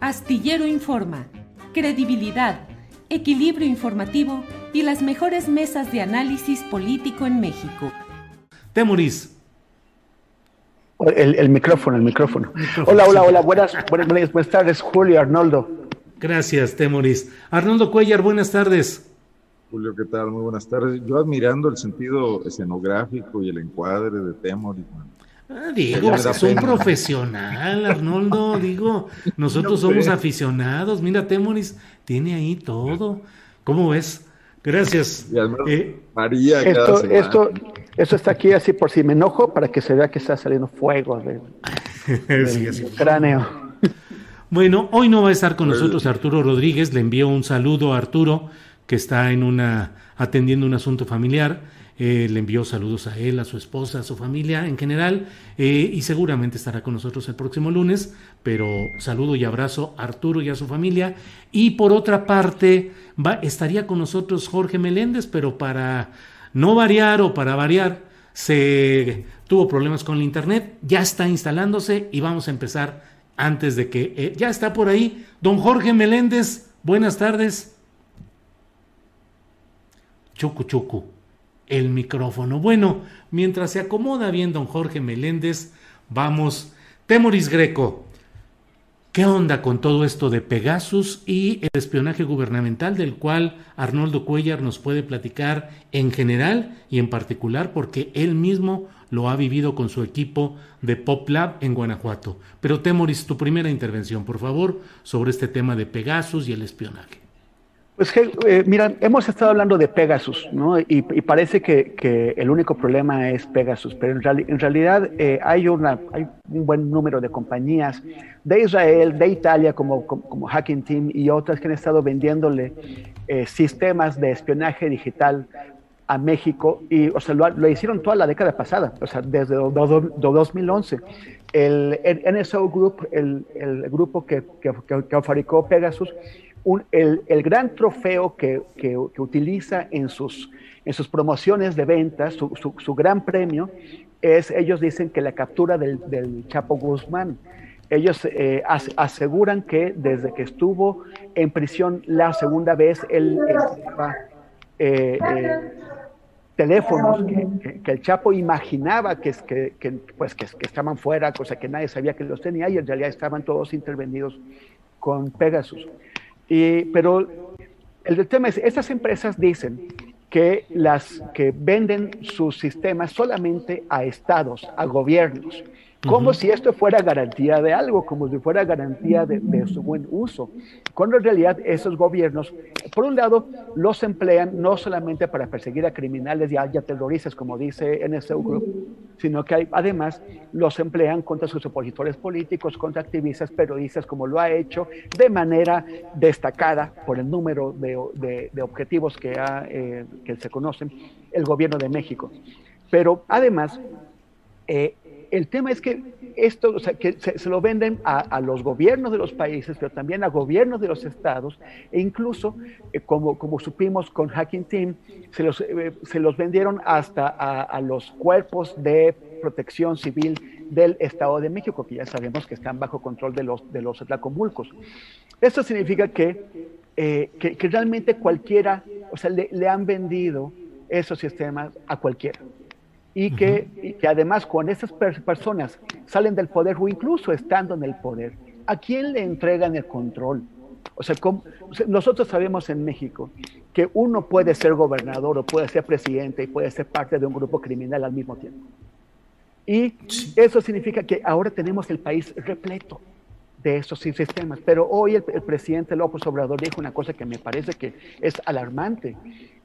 Astillero Informa, credibilidad, equilibrio informativo y las mejores mesas de análisis político en México. Temuris. El, el micrófono, el micrófono. Hola, hola, hola. Buenas, buenas, buenas tardes, Julio, Arnoldo. Gracias, Temuris. Arnoldo Cuellar, buenas tardes. Julio, ¿qué tal? Muy buenas tardes. Yo admirando el sentido escenográfico y el encuadre de Temoris. Ah, digo, es un profesional, Arnoldo. Digo, nosotros somos aficionados. Mira, Temoris tiene ahí todo. ¿Cómo ves? Gracias. Eh, María, esto, esto, esto está aquí así por si me enojo para que se vea que está saliendo fuego del, cráneo. Bueno, hoy no va a estar con nosotros Arturo Rodríguez. Le envío un saludo a Arturo, que está en una atendiendo un asunto familiar eh, le envió saludos a él, a su esposa, a su familia en general eh, y seguramente estará con nosotros el próximo lunes, pero saludo y abrazo a Arturo y a su familia. Y por otra parte, va, estaría con nosotros Jorge Meléndez, pero para no variar o para variar, se tuvo problemas con el internet, ya está instalándose y vamos a empezar antes de que eh, ya está por ahí. Don Jorge Meléndez, buenas tardes. Chucu chucu el micrófono. Bueno, mientras se acomoda bien don Jorge Meléndez, vamos. Temoris Greco, ¿qué onda con todo esto de Pegasus y el espionaje gubernamental del cual Arnoldo Cuellar nos puede platicar en general y en particular porque él mismo lo ha vivido con su equipo de Pop Lab en Guanajuato? Pero Temoris, tu primera intervención, por favor, sobre este tema de Pegasus y el espionaje. Pues eh, mira, hemos estado hablando de Pegasus, ¿no? Y, parece que, el único problema es Pegasus, pero en, realidad eh, hay, una, hay un buen número de compañías de Israel, de Italia, como, como, Hacking Team y otras que han estado vendiéndole eh, sistemas de espionaje digital a México y, o sea, lo, hicieron toda la década pasada, o sea, desde 2011. El, NSO Group, el, el grupo que, que, que fabricó Pegasus, el, gran trofeo que, utiliza en sus, en sus promociones de ventas, su, gran premio, es, ellos dicen que la captura del, Chapo Guzmán. Ellos eh, aseguran que desde que estuvo en prisión la segunda vez, él, eh, eh, teléfonos que, el Chapo imaginaba que, que, pues, que, estaban fuera, cosa que nadie sabía que los tenía y en realidad estaban todos intervenidos con Pegasus pero el tema es, estas empresas dicen que las que venden sus sistemas solamente a estados, a gobiernos, como si esto fuera garantía de algo, como si fuera garantía de, su buen uso, cuando en realidad esos gobiernos, por un lado, los emplean no solamente para perseguir a criminales y a, terroristas, como dice NSO Group, sino que además los emplean contra sus opositores políticos, contra activistas, periodistas, como lo ha hecho de manera destacada por el número de, objetivos que, eh, que se conocen el gobierno de México. Pero además, eh, el tema es que esto, o sea, que se, lo venden a, los gobiernos de los países, pero también a gobiernos de los estados, e incluso, eh, como, como supimos con Hacking Team, se los, eh, se los vendieron hasta a, los cuerpos de protección civil del Estado de México, que ya sabemos que están bajo control de los, de los Atlacomulcos. Esto significa que, eh, que, realmente cualquiera, o sea, le, le han vendido esos sistemas a cualquiera y que, que además cuando esas personas salen del poder o incluso estando en el poder, ¿a quién le entregan el control? O sea, nosotros sabemos en México que uno puede ser gobernador o puede ser presidente y puede ser parte de un grupo criminal al mismo tiempo. Y eso significa que ahora tenemos el país repleto de esos sistemas. Pero hoy el, el, presidente López Obrador dijo una cosa que me parece que es alarmante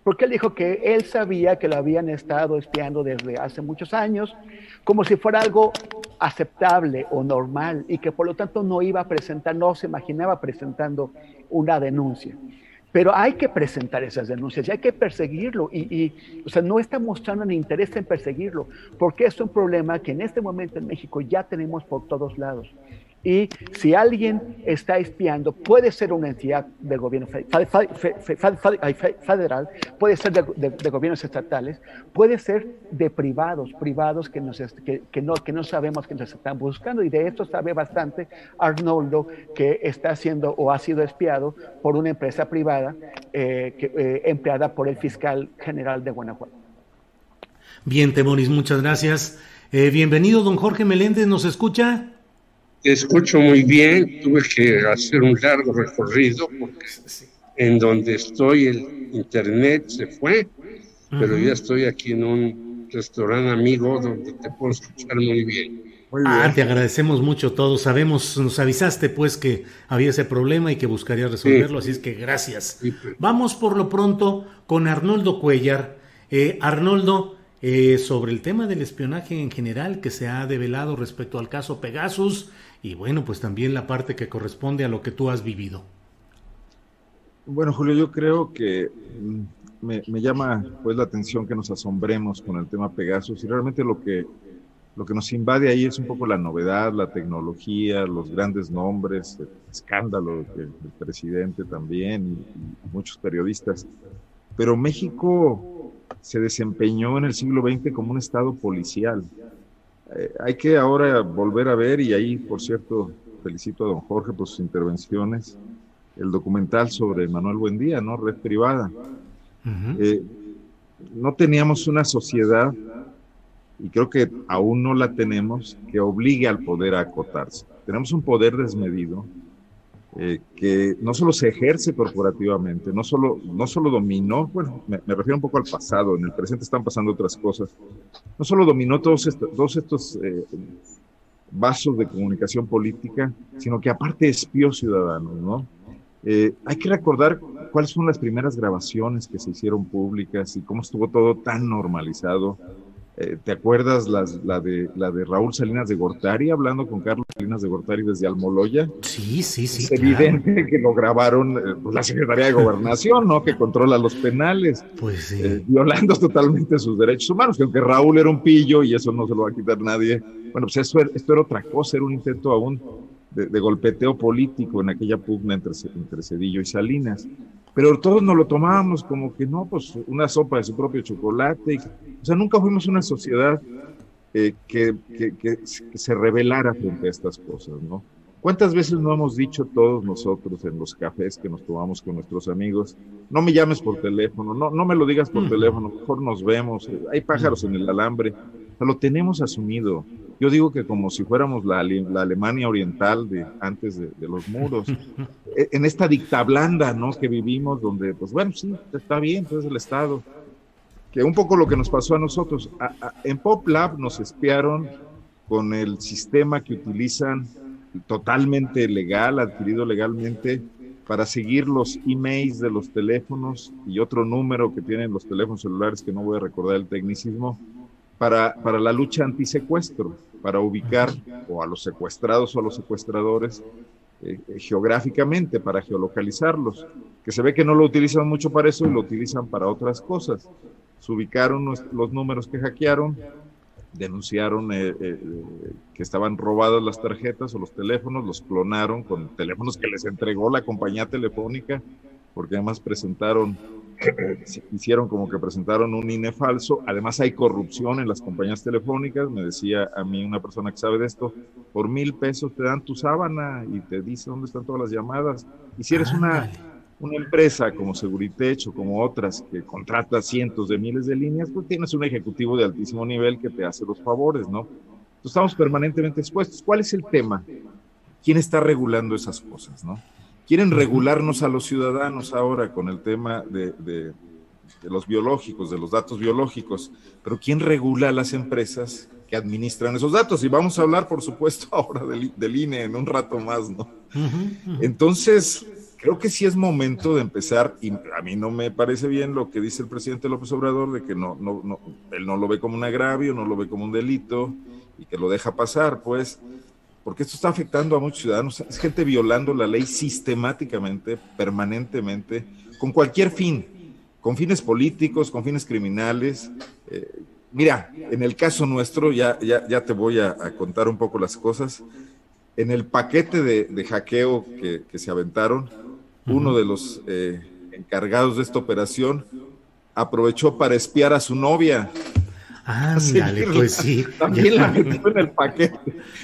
porque él dijo que él sabía que lo habían estado espiando desde hace muchos años, como si fuera algo aceptable o normal, y que por lo tanto no iba a presentar, no se imaginaba presentando una denuncia. Pero hay que presentar esas denuncias y hay que perseguirlo. Y, o sea, no está mostrando ni interés en perseguirlo, porque es un problema que en este momento en México ya tenemos por todos lados. Y si alguien está espiando, puede ser una entidad del gobierno federal, puede ser de, gobiernos estatales, puede ser de privados, privados que, nos, que, no, que sabemos que nos están buscando. Y de esto sabe bastante Arnoldo, que está siendo o ha sido espiado por una empresa privada eh, eh, empleada por el fiscal general de Guanajuato. Bien, Temoris, muchas gracias. Eh, bienvenido, don Jorge Meléndez, ¿nos escucha? Escucho muy bien, tuve que hacer un largo recorrido porque en donde estoy el internet se fue, pero ya estoy aquí en un restaurante amigo donde te puedo escuchar muy bien. Ah, te agradecemos mucho todos. Sabemos, nos avisaste pues que había ese problema y que buscaría resolverlo, así es que gracias. Vamos por lo pronto con Arnoldo Cuellar. Eh, Arnoldo, eh, sobre el tema del espionaje en general que se ha develado respecto al caso Pegasus y bueno, pues también la parte que corresponde a lo que tú has vivido. Bueno, Julio, yo creo que mm, me, llama pues la atención que nos asombremos con el tema Pegasus y realmente lo que, lo que nos invade ahí es un poco la novedad, la tecnología, los grandes nombres, el escándalo del, presidente también y muchos periodistas. Pero México se desempeñó en el siglo XX como un estado policial eh, hay que ahora volver a ver, y ahí, por cierto, felicito a don Jorge por sus intervenciones, el documental sobre Manuel Buendía, ¿no? Red privada. Eh, no teníamos una sociedad, y creo que aún no la tenemos, que obligue al poder a acotarse. Tenemos un poder desmedido, eh, que no solo se ejerce corporativamente, no solo, no solo dominó, bueno, me, refiero un poco al pasado, en el presente están pasando otras cosas, no solo dominó todos estos, todos estos eh, vasos de comunicación política, sino que aparte espió ciudadanos, ¿no? Eh, hay que recordar cuáles fueron las primeras grabaciones que se hicieron públicas y cómo estuvo todo tan normalizado eh, ¿Te acuerdas las, la, de, la de Raúl Salinas de Gortari hablando con Carlos Salinas de Gortari desde Almoloya? Sí, sí, sí. Es evidente que lo grabaron eh, pues, la Secretaría de Gobernación, ¿no? Que controla los penales. Pues sí. Eh, violando totalmente sus derechos humanos, que aunque Raúl era un pillo y eso no se lo va a quitar nadie. Bueno, pues eso, esto era otra cosa, era un intento aún de, golpeteo político en aquella pugna entre, entre Cedillo y Salinas pero todos nos lo tomábamos como que no, pues una sopa de su propio chocolate. O sea, nunca fuimos una sociedad eh, que, que, se rebelara frente a estas cosas, ¿no? ¿Cuántas veces no hemos dicho todos nosotros en los cafés que nos tomamos con nuestros amigos, no me llames por teléfono, no, no me lo digas por teléfono, mejor nos vemos, hay pájaros en el alambre, o sea, lo tenemos asumido. Yo digo que como si fuéramos la, la Alemania oriental de antes de, los muros, e, en esta dicta blanda, ¿no? Que vivimos, donde, pues bueno, sí, está bien, pues es el Estado. Que un poco lo que nos pasó a nosotros, en Pop Lab nos espiaron con el sistema que utilizan totalmente legal, adquirido legalmente, para seguir los emails de los teléfonos y otro número que tienen los teléfonos celulares que no voy a recordar el tecnicismo, para, para la lucha antisecuestro, para ubicar o a los secuestrados o a los secuestradores eh, eh, geográficamente, para geolocalizarlos, que se ve que no lo utilizan mucho para eso y lo utilizan para otras cosas. Se ubicaron los números que hackearon, denunciaron eh, eh, que estaban robadas las tarjetas o los teléfonos, los clonaron con teléfonos que les entregó la compañía telefónica, porque además presentaron, hicieron como que presentaron un INE falso. Además hay corrupción en las compañías telefónicas. Me decía a mí una persona que sabe de esto, por mil pesos te dan tu sábana y te dice dónde están todas las llamadas. Y si eres una una empresa como Seguritech o como otras que contrata cientos de miles de líneas, pues tienes un ejecutivo de altísimo nivel que te hace los favores, ¿no? Entonces estamos permanentemente expuestos. ¿Cuál es el tema? ¿Quién está regulando esas cosas, no? Quieren regularnos a los ciudadanos ahora con el tema de, de, los biológicos, de los datos biológicos, pero ¿quién regula a las empresas que administran esos datos? Y vamos a hablar, por supuesto, ahora del, del INE en un rato más, ¿no? Entonces, creo que sí es momento de empezar, y a mí no me parece bien lo que dice el presidente López Obrador, de que no, no, no, él no lo ve como un agravio, no lo ve como un delito, y que lo deja pasar, pues, porque esto está afectando a muchos ciudadanos, es gente violando la ley sistemáticamente, permanentemente, con cualquier fin, con fines políticos, con fines criminales. Eh, mira, en el caso nuestro, ya, ya, ya te voy a, contar un poco las cosas. En el paquete de, hackeo que, que se aventaron, uno de los eh, encargados de esta operación, aprovechó para espiar a su novia. Ah, pues sí. También la metió en el paquete.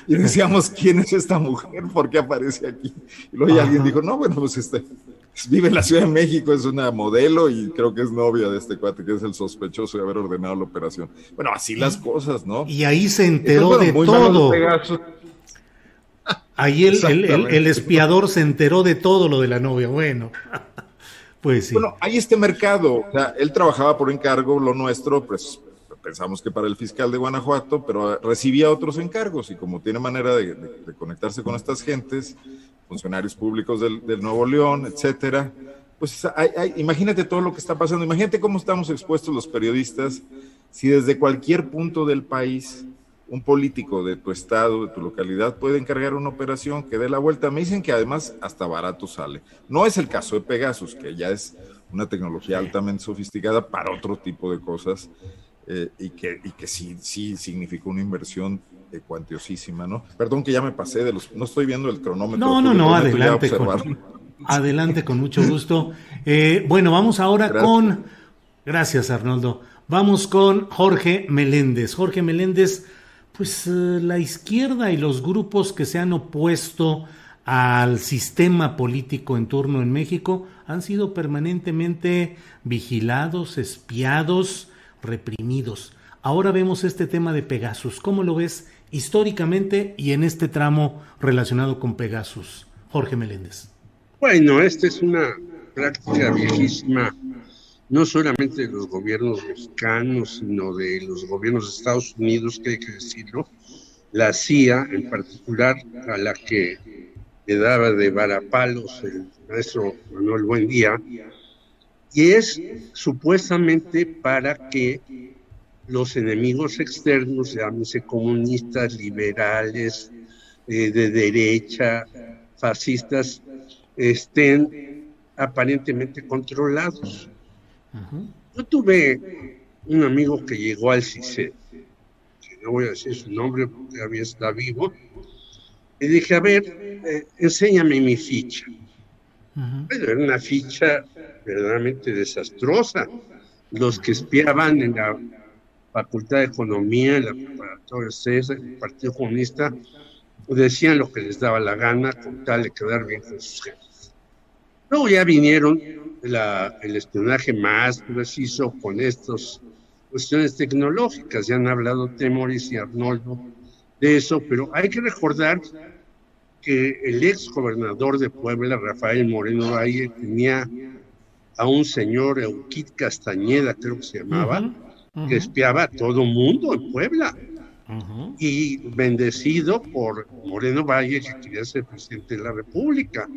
Y decíamos, ¿quién es esta mujer? ¿Por qué aparece aquí? Y luego alguien dijo, no, bueno, pues este, vive en la Ciudad de México, es una modelo y creo que es novia de este cuate, que es el sospechoso de haber ordenado la operación. Bueno, así las cosas, ¿no? Y ahí se enteró de todo. Ahí el, el, espiador se enteró de todo lo de la novia. Bueno, pues sí. Bueno, hay este mercado. O sea, él trabajaba por encargo, lo nuestro, pues pensamos que para el fiscal de Guanajuato, pero recibía otros encargos y como tiene manera de, conectarse con estas gentes, funcionarios públicos del, Nuevo León, etcétera, pues imagínate todo lo que está pasando. Imagínate cómo estamos expuestos los periodistas si desde cualquier punto del país un político de tu estado, de tu localidad, puede encargar una operación que dé la vuelta. Me dicen que además hasta barato sale. No es el caso de Pegasus, que ya es una tecnología altamente sofisticada para otro tipo de cosas eh, y, que, y que sí, sí significó una inversión eh, cuantiosísima, ¿no? Perdón que ya me pasé de los... No estoy viendo el cronómetro. No, no, no, adelante con, adelante con mucho gusto. Eh, bueno, vamos ahora con... Gracias, Arnoldo. Vamos con Jorge Meléndez. Jorge Meléndez pues eh, la izquierda y los grupos que se han opuesto al sistema político en turno en México han sido permanentemente vigilados, espiados, reprimidos. Ahora vemos este tema de Pegasus. ¿Cómo lo ves históricamente y en este tramo relacionado con Pegasus? Jorge Meléndez. Bueno, esta es una práctica viejísima no solamente de los gobiernos mexicanos, sino de los gobiernos de Estados Unidos, que hay que decirlo, la CIA en particular, a la que le daba de varapalos el maestro Manuel Buendía, y es supuestamente para que los enemigos externos, llámese comunistas, liberales, eh, de derecha, fascistas, estén aparentemente controlados. Yo tuve un amigo que llegó al CICE, que no voy a decir su nombre porque había está vivo, y dije, a ver, eh, enséñame mi ficha. era una ficha verdaderamente desastrosa. Los que espiaban en la Facultad de Economía, en la preparatoria CESA, el Partido Comunista, decían lo que les daba la gana con tal de quedar bien con sus jefes. Luego ya vinieron el espionaje más preciso con estas cuestiones tecnológicas. Ya han hablado Temoris y Arnoldo de eso, pero hay que recordar que el ex gobernador de Puebla, Rafael Moreno Valle, tenía a un señor Euquid Castañeda, creo que se llamaba, que espiaba a todo mundo en Puebla. Y bendecido por Moreno Valle, que quería ser presidente de la República.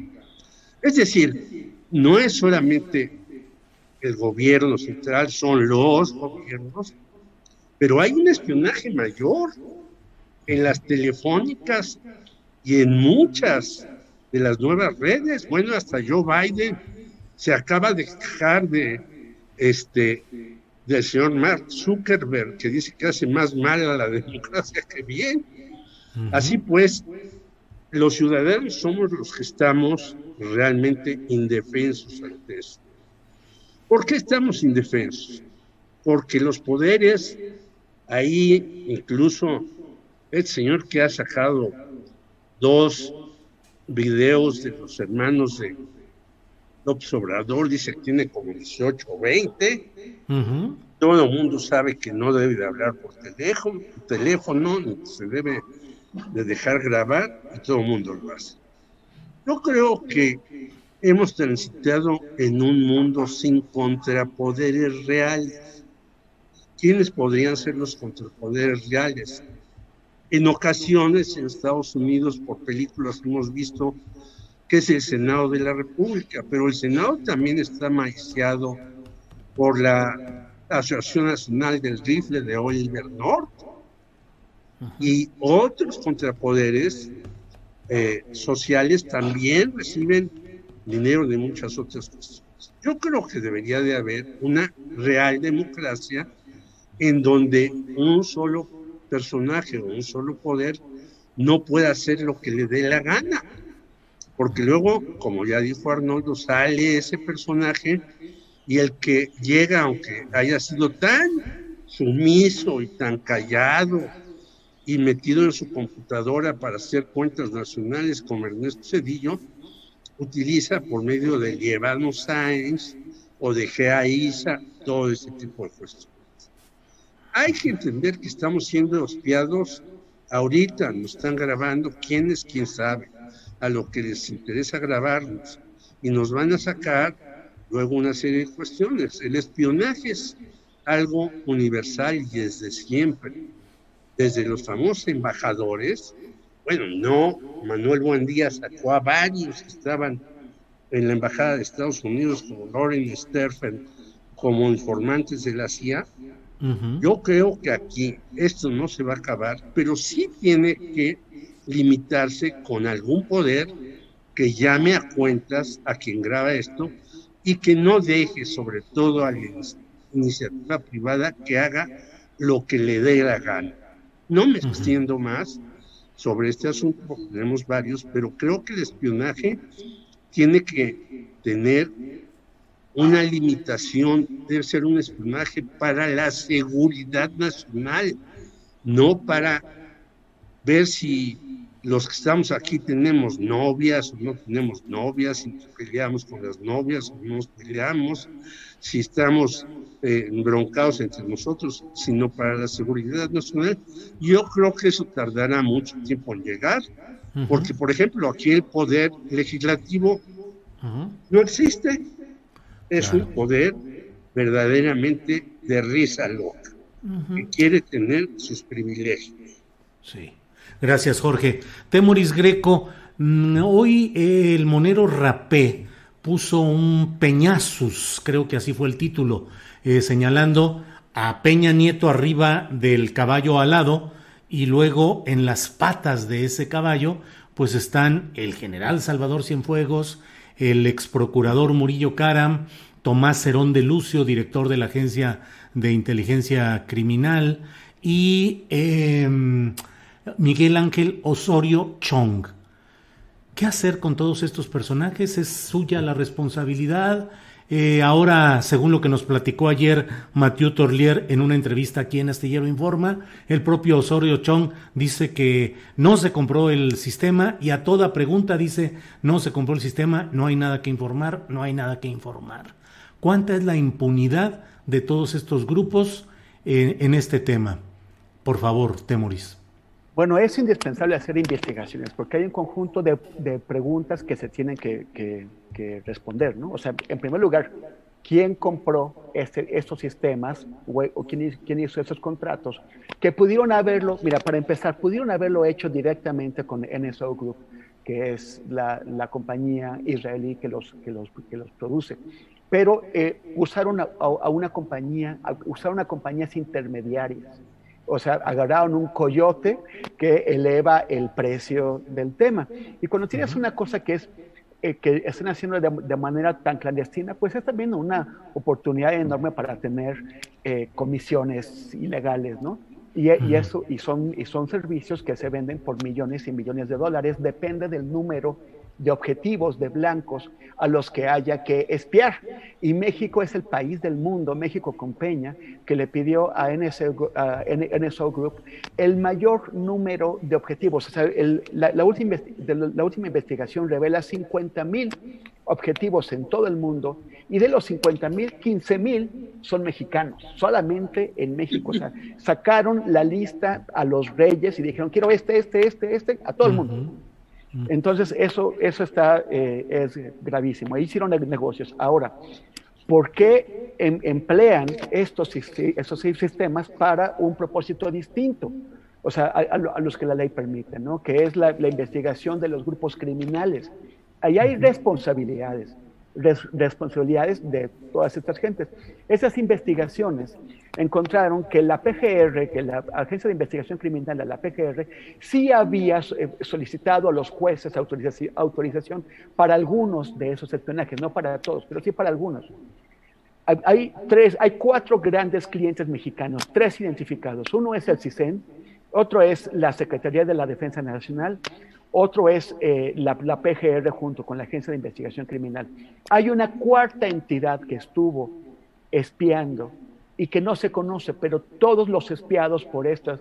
Es decir, no es solamente el gobierno central, son los gobiernos, pero hay un espionaje mayor en las telefónicas y en muchas de las nuevas redes. Bueno, hasta Joe Biden se acaba de quejar de este del señor Mark Zuckerberg, que dice que hace más mal a la democracia que bien. Así pues, los ciudadanos somos los que estamos realmente indefensos ante eso. ¿Por qué estamos indefensos? Porque los poderes, ahí incluso el señor que ha sacado dos videos de los hermanos de López Obrador, dice que tiene como 18 o 20. Todo el mundo sabe que no debe de hablar por teléfono, teléfono, se debe de dejar grabar y todo el mundo lo hace. Yo creo que hemos transitado en un mundo sin contrapoderes reales. ¿Quiénes podrían ser los contrapoderes reales? En ocasiones en Estados Unidos, por películas que hemos visto, es el Senado de la República, pero el Senado también está maiciado por la Asociación Nacional del Rifle de Oliver North y otros contrapoderes eh, sociales también reciben dinero de muchas otras cosas. Yo creo que debería de haber una real democracia en donde un solo personaje o un solo poder no pueda hacer lo que le dé la gana. Porque luego, como ya dijo Arnoldo, sale ese personaje y el que llega, aunque haya sido tan sumiso y tan callado y metido en su computadora para hacer cuentas nacionales como Ernesto Cedillo, utiliza por medio de Lievano Sáenz o de GAISA todo ese tipo de cuestiones. Hay que entender que estamos siendo espiados ahorita, nos están grabando, quién es quién sabe, a lo que les interesa grabarnos y nos van a sacar luego una serie de cuestiones. El espionaje es algo universal y desde siempre desde los famosos embajadores, bueno, no, Manuel Buendía sacó a varios que estaban en la Embajada de Estados Unidos, como Lauren Sterfen, como informantes de la CIA. Yo creo que aquí esto no se va a acabar, pero sí tiene que limitarse con algún poder que llame a cuentas a quien graba esto y que no deje sobre todo a la iniciativa privada que haga lo que le dé la gana. No me extiendo más sobre este asunto, porque tenemos varios, pero creo que el espionaje tiene que tener una limitación, debe ser un espionaje para la seguridad nacional, no para ver si los que estamos aquí tenemos novias o no tenemos novias, si peleamos con las novias o no nos peleamos, si estamos eh, broncados entre nosotros, sino para la seguridad nacional. Yo creo que eso tardará mucho tiempo en llegar, porque, por ejemplo, aquí el poder legislativo no existe. Es un poder verdaderamente de risa loca, que quiere tener sus privilegios. Sí. Gracias, Jorge. Temoris Greco, mm, hoy el monero Rapé puso un peñazus, creo que así fue el título, eh, señalando a Peña Nieto arriba del caballo alado y luego en las patas de ese caballo pues están el general Salvador Cienfuegos, el ex procurador Murillo Caram, Tomás Cerón de Lucio, director de la Agencia de Inteligencia Criminal, y em, Miguel Ángel Osorio Chong. ¿Qué hacer con todos estos personajes? ¿Es suya la responsabilidad? Eh, ahora, según lo que nos platicó ayer Mathieu Torlier en una entrevista aquí en Astillero Informa, el propio Osorio Chong dice que no se compró el sistema y a toda pregunta dice no se compró el sistema, no hay nada que informar, no hay nada que informar. ¿Cuánta es la impunidad de todos estos grupos eh, en este tema? Por favor, Temoris. Bueno, es indispensable hacer investigaciones porque hay un conjunto de, preguntas que se tienen que, responder, ¿no? O sea, en primer lugar, ¿quién compró este, estos sistemas o, quién, quién, hizo esos contratos? Que pudieron haberlo, mira, para empezar, pudieron haberlo hecho directamente con NSO Group, que es la, compañía israelí que los, que los, que los produce. Pero eh, usaron a, a, una compañía, usaron a compañías intermediarias o sea, agarraron un coyote que eleva el precio del tema. Y cuando tienes una cosa que es eh, que estén haciendo de, manera tan clandestina, pues es también una oportunidad enorme para tener eh, comisiones ilegales, ¿no? Y, y, eso, y, son, y son servicios que se venden por millones y millones de dólares, depende del número de objetivos de blancos a los que haya que espiar. Y México es el país del mundo, México con Peña, que le pidió a NSO, Group el mayor número de objetivos. La, última, la última investigación revela 50 mil objetivos en todo el mundo y de los 50 mil, 15 mil son mexicanos, solamente en México. Sacaron la lista a los reyes y dijeron, quiero este, este, este, este, a todo el mundo. Entonces, eso, eso está, eh, es gravísimo. Ahí hicieron negocios. Ahora, ¿por qué em, emplean estos, estos sistemas para un propósito distinto? O sea, a, los que la ley permite, ¿no? Que es la, la investigación de los grupos criminales. Ahí hay responsabilidades responsabilidades de todas estas gentes. Esas investigaciones encontraron que la PGR, que la Agencia de Investigación Criminal, la PGR, sí había eh, solicitado a los jueces autorización, para algunos de esos espionajes, no para todos, pero sí para algunos. Hay, tres, hay cuatro grandes clientes mexicanos, tres identificados. Uno es el CISEN, otro es la Secretaría de la Defensa Nacional, otro es eh, la, PGR junto con la Agencia de Investigación Criminal. Hay una cuarta entidad que estuvo espiando y que no se conoce, pero todos los espiados por esta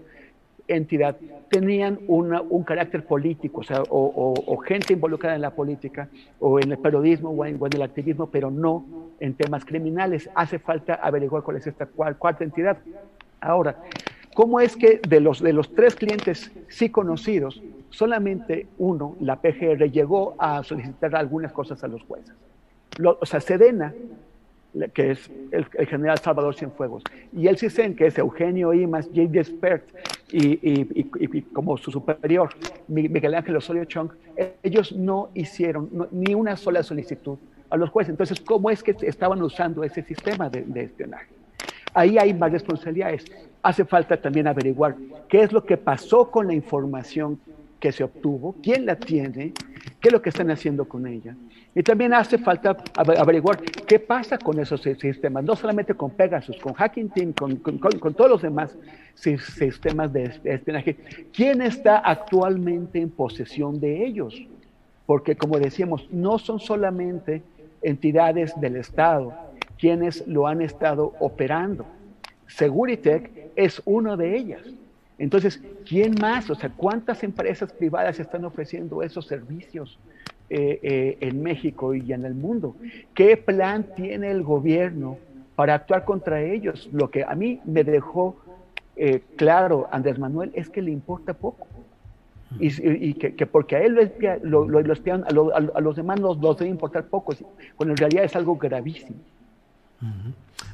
entidad tenían un carácter político, o, gente involucrada en la política, o en el periodismo, o en, el activismo, pero no en temas criminales. Hace falta averiguar cuál es esta cuarta entidad. Ahora, ¿cómo es que de los, de los tres clientes sí conocidos, solamente uno, la PGR, llegó a solicitar algunas cosas a los jueces. o sea, Sedena, que es el, general Salvador Cienfuegos, y el CISEN, que es Eugenio Imas, J. Despert, y, como su superior, Miguel Ángel Osorio Chong, ellos no hicieron ni una sola solicitud a los jueces. Entonces, ¿cómo es que estaban usando ese sistema de, de espionaje? Ahí hay más responsabilidades. Hace falta también averiguar qué es lo que pasó con la información que se obtuvo, quién la tiene, qué es lo que están haciendo con ella. Y también hace falta averiguar qué pasa con esos sistemas, no solamente con Pegasus, con Hacking Team, con, todos los demás sistemas de espionaje. ¿Quién está actualmente en posesión de ellos? Porque, como decíamos, no son solamente entidades del Estado quienes lo han estado operando. Seguritech es una de ellas. Entonces, ¿quién más? O sea, ¿cuántas empresas privadas están ofreciendo esos servicios eh, eh, en México y en el mundo? ¿Qué plan tiene el gobierno para actuar contra ellos? Lo que a mí me dejó eh, claro Andrés Manuel es que le importa poco. Y, que, porque a él lo, lo, lo, espian, a, los demás nos, debe importar poco, cuando en realidad es algo gravísimo.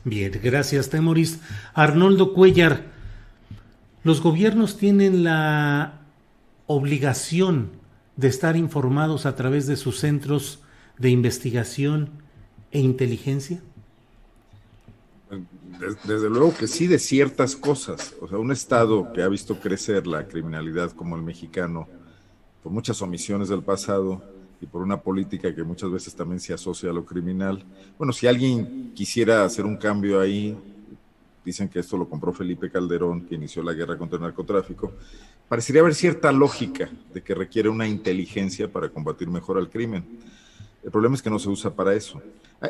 Bien, gracias, Temoris. Arnoldo Cuellar, los gobiernos tienen la obligación de estar informados a través de sus centros de investigación e inteligencia? Desde luego que sí, de ciertas cosas. O sea, un Estado que ha visto crecer la criminalidad como el mexicano, por muchas omisiones del pasado y por una política que muchas veces también se asocia a lo criminal. Bueno, si alguien quisiera hacer un cambio ahí, dicen que esto lo compró Felipe Calderón, que inició la guerra contra el narcotráfico, parecería haber cierta lógica de que requiere una inteligencia para combatir mejor al crimen. El problema es que no se usa para eso.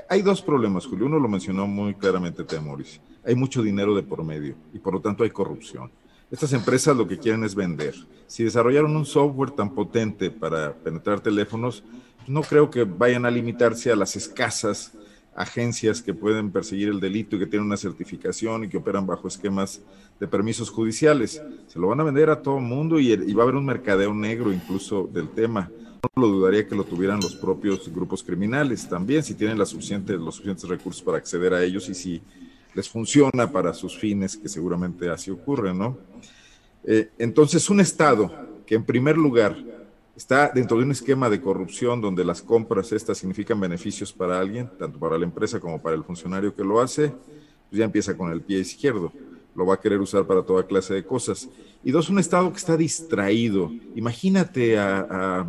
Hay, dos problemas, Julio. Uno lo mencionó muy claramente Temoris. Hay mucho dinero de por medio y por lo tanto hay corrupción. Estas empresas lo que quieren es vender. Si desarrollaron un software tan potente para penetrar teléfonos, no creo que vayan a limitarse a las escasas agencias que pueden perseguir el delito y que tienen una certificación y que operan bajo esquemas de permisos judiciales. Se lo van a vender a todo el mundo y, va a haber un mercadeo negro incluso del tema. No lo dudaría que lo tuvieran los propios grupos criminales también, si tienen los suficientes recursos para acceder a ellos y si les funciona para sus fines, que seguramente así ocurre, ¿no? Eh, entonces, un Estado que en primer lugar está dentro de un esquema de corrupción donde las compras estas significan beneficios para alguien, tanto para la empresa como para el funcionario que lo hace, pues ya empieza con el pie izquierdo. Lo va a querer usar para toda clase de cosas. Y dos, un Estado que está distraído. Imagínate a,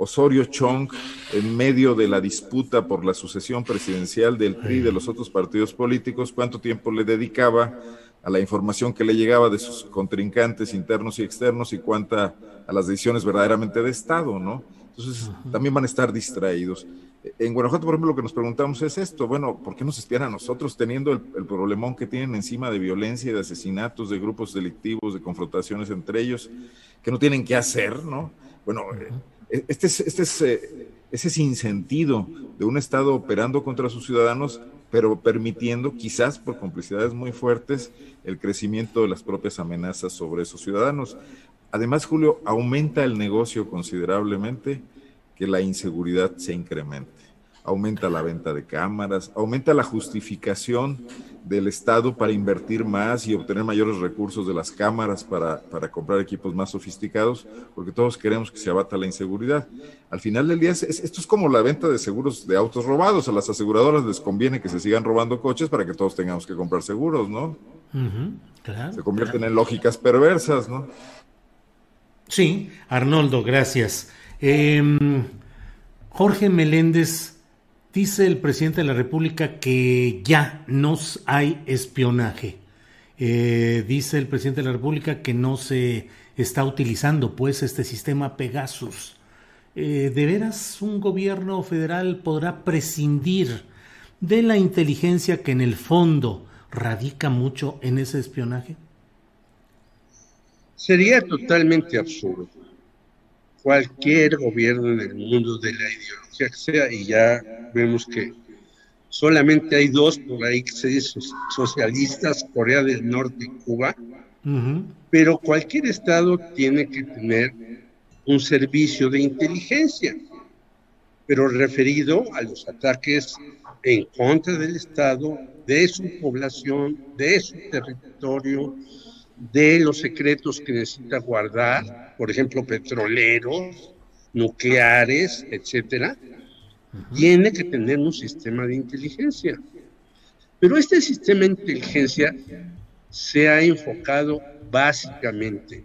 Osorio Chong en medio de la disputa por la sucesión presidencial del PRI de los otros partidos políticos, cuánto tiempo le dedicaba a la información que le llegaba de sus contrincantes internos y externos y cuánta a las decisiones verdaderamente de Estado, ¿no? Entonces también van a estar distraídos. En Guanajuato, por ejemplo, lo que nos preguntamos es esto, bueno, ¿por qué nos espían a nosotros teniendo el, problemón que tienen encima de violencia, de asesinatos, de grupos delictivos, de confrontaciones entre ellos, que no tienen qué hacer, ¿no? Bueno, eh, este es, este es eh, ese sinsentido de un Estado operando contra sus ciudadanos, pero permitiendo, quizás por complicidades muy fuertes, el crecimiento de las propias amenazas sobre esos ciudadanos. Además, Julio, aumenta el negocio considerablemente que la inseguridad se incremente. Aumenta la venta de cámaras, aumenta la justificación del Estado para invertir más y obtener mayores recursos de las cámaras para, para, comprar equipos más sofisticados, porque todos queremos que se abata la inseguridad. Al final del día, esto es como la venta de seguros de autos robados. A las aseguradoras les conviene que se sigan robando coches para que todos tengamos que comprar seguros, ¿no? se convierten en lógicas perversas, ¿no? Sí, Arnoldo, gracias. Em, Jorge Meléndez, dice el presidente de la República que ya no hay espionaje. Eh, dice el presidente de la República que no se está utilizando pues este sistema Pegasus. Eh, ¿De veras un gobierno federal podrá prescindir de la inteligencia que en el fondo radica mucho en ese espionaje? Sería totalmente absurdo. Cualquier gobierno en el mundo de la ideología que sea, y ya vemos que solamente hay dos por ahí que se dicen socialistas, Corea del Norte y Cuba, pero cualquier Estado tiene que tener un servicio de inteligencia, pero referido a los ataques en contra del Estado, de su población, de su territorio, de los secretos que necesita guardar, por ejemplo, petroleros, nucleares, etcétera, tiene que tener un sistema de inteligencia. Pero este sistema de inteligencia se ha enfocado básicamente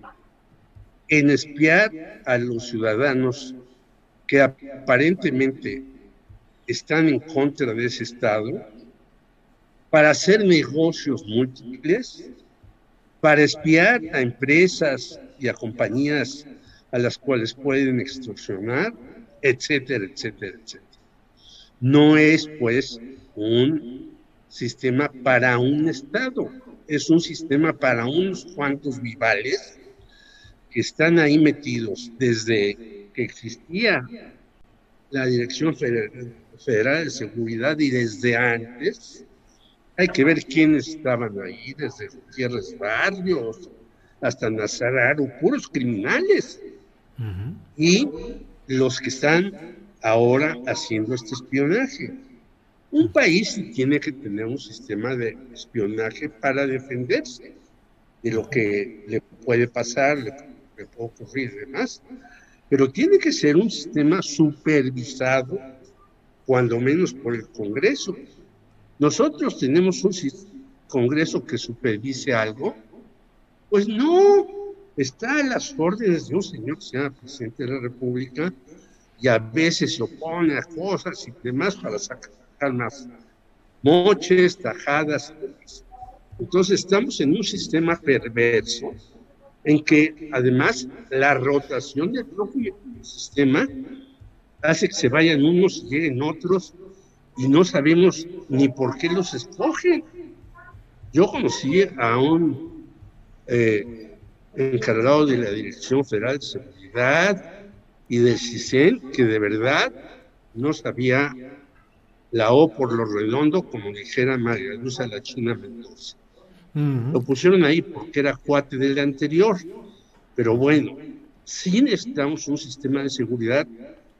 en espiar a los ciudadanos que aparentemente están en contra de ese Estado para hacer negocios múltiples para espiar a empresas y a compañías a las cuales pueden extorsionar, etcétera, etcétera, etcétera. No es pues un sistema para un Estado, es un sistema para unos cuantos vivales que están ahí metidos desde que existía la Dirección Federal de Seguridad y desde antes, hay que ver quiénes estaban ahí, desde Gutiérrez Barrios hasta Nazararo, puros criminales. Y los que están ahora haciendo este espionaje. Un país tiene que tener un sistema de espionaje para defenderse de lo que le puede pasar, le, le puede ocurrir y demás. Pero tiene que ser un sistema supervisado, cuando menos por el Congreso nosotros tenemos un Congreso que supervise algo, pues no, está a las órdenes de un señor que se llama presidente de la República y a veces se opone a cosas y demás para sacar más moches, tajadas. Entonces estamos en un sistema perverso en que además la rotación del propio sistema hace que se vayan unos y lleguen otros y no sabemos ni por qué los escogen. Yo conocí a un eh, encargado de la Dirección Federal de Seguridad y del CISEN que de verdad no sabía la O por lo redondo, como dijera María Luz a la China Mendoza. Lo pusieron ahí porque era cuate del anterior. Pero bueno, sí necesitamos un sistema de seguridad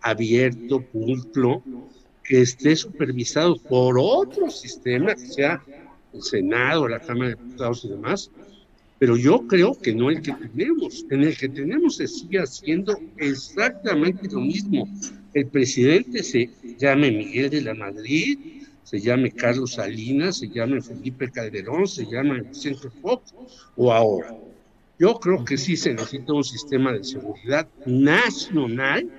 abierto, pulcro, que esté supervisado por otro sistema, que sea el Senado, la Cámara de Diputados y demás, pero yo creo que no el que tenemos. En el que tenemos se sigue haciendo exactamente lo mismo. El presidente se llame Miguel de la Madrid, se llame Carlos Salinas, se llame Felipe Calderón, se llame Vicente Fox o ahora. Yo creo que sí se necesita un sistema de seguridad nacional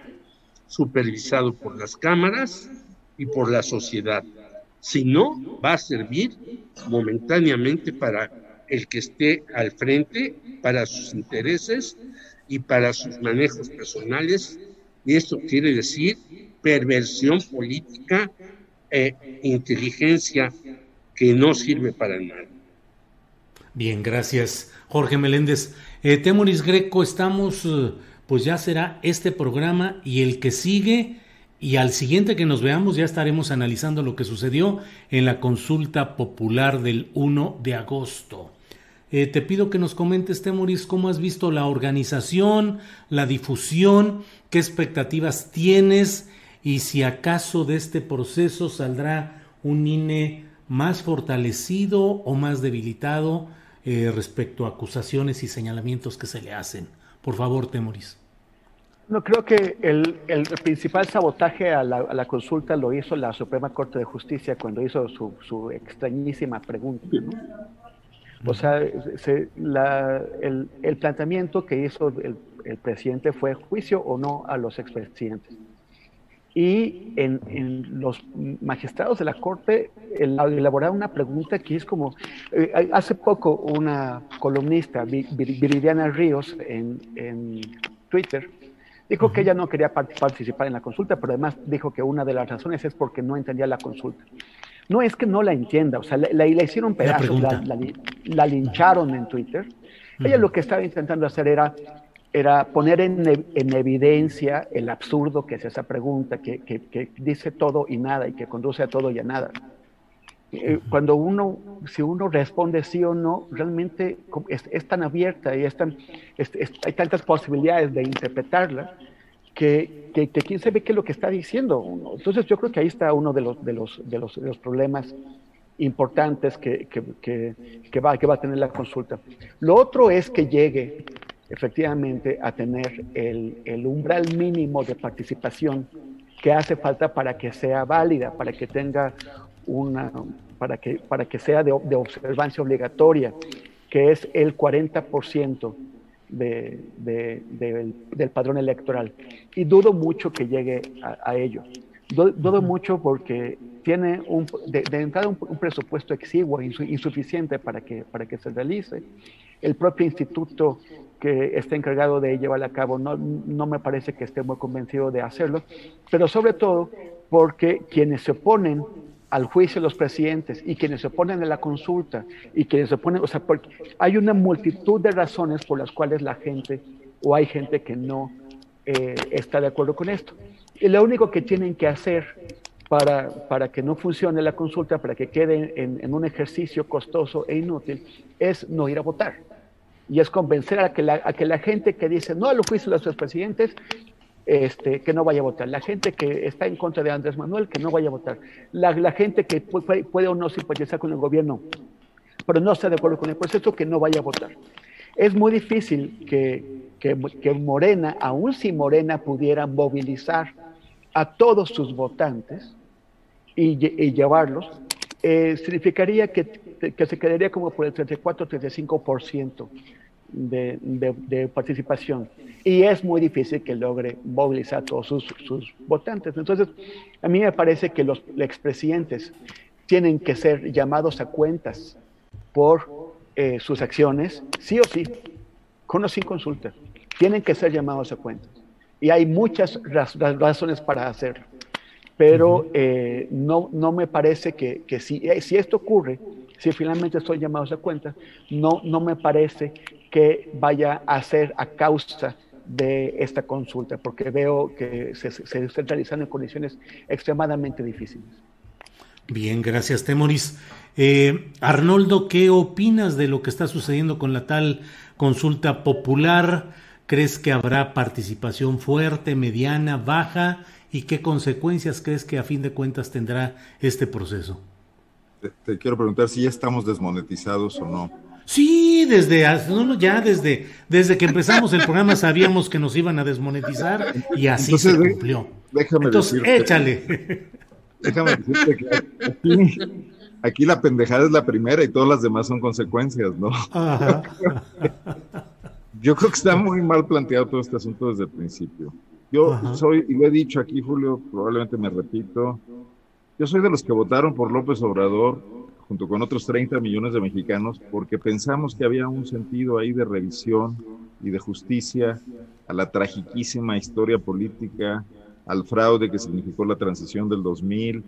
supervisado por las cámaras y por la sociedad. Si no, va a servir momentáneamente para el que esté al frente, para sus intereses y para sus manejos personales. Y esto quiere decir perversión política e inteligencia que no sirve para nada. Bien, gracias, Jorge Meléndez. Eh, Greco, estamos, eh, pues ya será este programa y el que sigue, y al siguiente que nos veamos ya estaremos analizando lo que sucedió en la consulta popular del 1 de agosto. Eh, te pido que nos comentes, Temoris, cómo has visto la organización, la difusión, qué expectativas tienes y si acaso de este proceso saldrá un INE más fortalecido o más debilitado eh, respecto a acusaciones y señalamientos que se le hacen. Por favor, Temoris. No, creo que el, principal sabotaje a la, consulta lo hizo la Suprema Corte de Justicia cuando hizo su, extrañísima pregunta. O sea, el, el, planteamiento que hizo el, el, presidente fue juicio o no a los expresidentes y en, los magistrados de la Corte elaboraron una pregunta que es como, eh, hace poco una columnista, Viridiana Ríos, en, Twitter, dijo que ella no quería participar en la consulta, pero además dijo que una de las razones es porque no entendía la consulta. No es que no la entienda, o sea, la, hicieron pedazos, la, lincharon en Twitter. Ella lo que estaba intentando hacer era era poner en, evidencia el absurdo que es esa pregunta, que, dice todo y nada y que conduce a todo y a nada. Eh, cuando uno, si uno responde sí o no, realmente es, tan abierta y hay tantas posibilidades de interpretarla que, que, quién sabe qué es lo que está diciendo Entonces yo creo que ahí está uno de los, de los, de los, de los problemas importantes que, que, va, que va a tener la consulta. Lo otro es que llegue efectivamente a tener el, umbral mínimo de participación que hace falta para que sea válida, para que tenga una, para que, para que sea de, observancia obligatoria, que es el 40% de, del, padrón electoral. Y dudo mucho que llegue a, ello. Dudo, mucho porque tiene un, de, entrada un, presupuesto exiguo, insuficiente para que, para que se realice. El propio instituto que está encargado de llevarla a cabo. No, no me parece que esté muy convencido de hacerlo, pero sobre todo porque quienes se oponen al juicio de los presidentes y quienes se oponen a la consulta y quienes se oponen, o sea, porque hay una multitud de razones por las cuales la gente o hay gente que no eh, está de acuerdo con esto. Y lo único que tienen que hacer para, para que no funcione la consulta, para que quede en, un ejercicio costoso e inútil, es no ir a votar y es convencer a que la, a que la gente que dice no a los juicios de los expresidentes, este, que no vaya a votar. La gente que está en contra de Andrés Manuel, que no vaya a votar. La, gente que puede, o no simpatizar con el gobierno, pero no está de acuerdo con el proceso, que no vaya a votar. Es muy difícil que, que, Morena, aun si Morena pudiera movilizar a todos sus votantes y, y llevarlos, eh, significaría que, que, se quedaría como por el 34-35% de, de, participación. Y es muy difícil que logre movilizar a todos sus, sus votantes. Entonces, a mí me parece que los expresidentes tienen que ser llamados a cuentas por eh, sus acciones, sí o sí, con o sin consulta. Tienen que ser llamados a cuentas. Y hay muchas razones para hacerlo pero eh, no, no me parece que, que si, eh, si, esto ocurre, si finalmente estoy llamados a cuenta, no, no me parece que vaya a ser a causa de esta consulta, porque veo que se, se está realizando en condiciones extremadamente difíciles. Bien, gracias, Temoris. Eh, Arnoldo, ¿qué opinas de lo que está sucediendo con la tal consulta popular? ¿Crees que habrá participación fuerte, mediana, baja? y qué consecuencias crees que a fin de cuentas tendrá este proceso? Te, quiero preguntar si ya estamos desmonetizados o no. Sí, desde ya desde, desde que empezamos el programa sabíamos que nos iban a desmonetizar y así se cumplió. Déjame Entonces, échale. Déjame decirte que aquí, aquí, la pendejada es la primera y todas las demás son consecuencias, ¿no? Yo creo que está muy mal planteado todo este asunto desde el principio. Yo soy, y lo he dicho aquí, Julio, probablemente me repito, yo soy de los que votaron por López Obrador junto con otros 30 millones de mexicanos porque pensamos que había un sentido ahí de revisión y de justicia a la tragiquísima historia política, al fraude que significó la transición del 2000,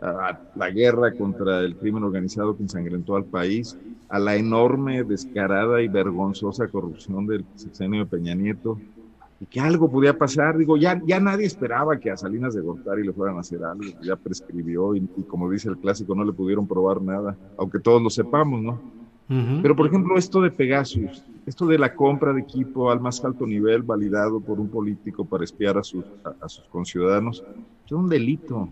a la guerra contra el crimen organizado que ensangrentó al país, a la enorme, descarada y vergonzosa corrupción del sexenio de Peña Nieto, y que algo podía pasar. Digo, ya, ya nadie esperaba que a Salinas de Gortari le fueran a hacer algo, ya prescribió y, como dice el clásico, no le pudieron probar nada, aunque todos lo sepamos, ¿no? Pero, por ejemplo, esto de Pegasus, esto de la compra de equipo al más alto nivel validado por un político para espiar a sus, a sus conciudadanos, es un delito.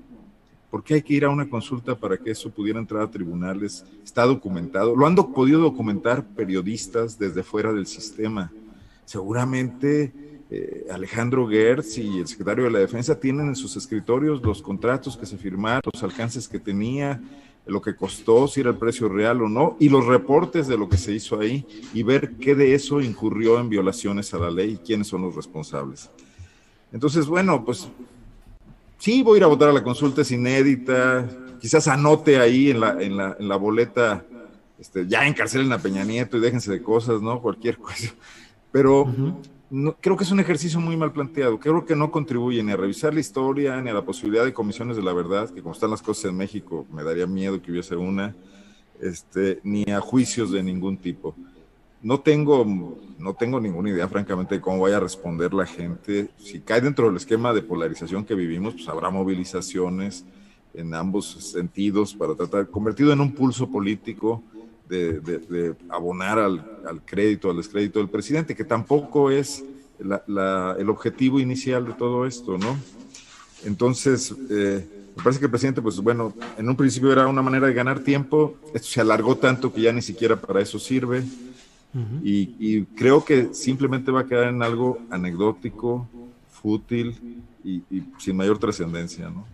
¿Por qué hay que ir a una consulta para que eso pudiera entrar a tribunales? Está documentado. Lo han podido documentar periodistas desde fuera del sistema. Seguramente eh, Alejandro Gertz y el secretario de la Defensa tienen en sus escritorios los contratos que se firmaron, los alcances que tenía, lo que costó, si era el precio real o no, y los reportes de lo que se hizo ahí y ver qué de eso incurrió en violaciones a la ley y quiénes son los responsables. Entonces, bueno, pues sí, voy a ir a votar a la consulta, es inédita, quizás anote ahí en la, en la, boleta, este, ya encarcelen a Peña Nieto y déjense de cosas, ¿no? Cualquier cosa. Pero no, creo que es un ejercicio muy mal planteado, creo que no contribuye ni a revisar la historia, ni a la posibilidad de comisiones de la verdad, que como están las cosas en México, me daría miedo que hubiese una, este, ni a juicios de ningún tipo no tengo, no tengo ninguna idea, francamente, de cómo vaya a responder la gente. Si cae dentro del esquema de polarización que vivimos, pues habrá movilizaciones en ambos sentidos para tratar, convertido en un pulso político de, abonar al, crédito, al descrédito del presidente, que tampoco es el objetivo inicial de todo esto, ¿no? Entonces, eh, me parece que el presidente, pues bueno, en un principio era una manera de ganar tiempo, esto se alargó tanto que ya ni siquiera para eso sirve y, creo que simplemente va a quedar en algo anecdótico, fútil y, sin mayor trascendencia, ¿no?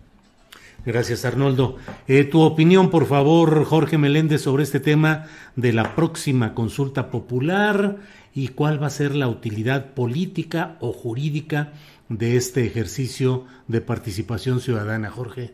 Gracias, Arnoldo. Eh, tu opinión, por favor, Jorge Meléndez, sobre este tema de la próxima consulta popular y cuál va a ser la utilidad política o jurídica de este ejercicio de participación ciudadana, Jorge.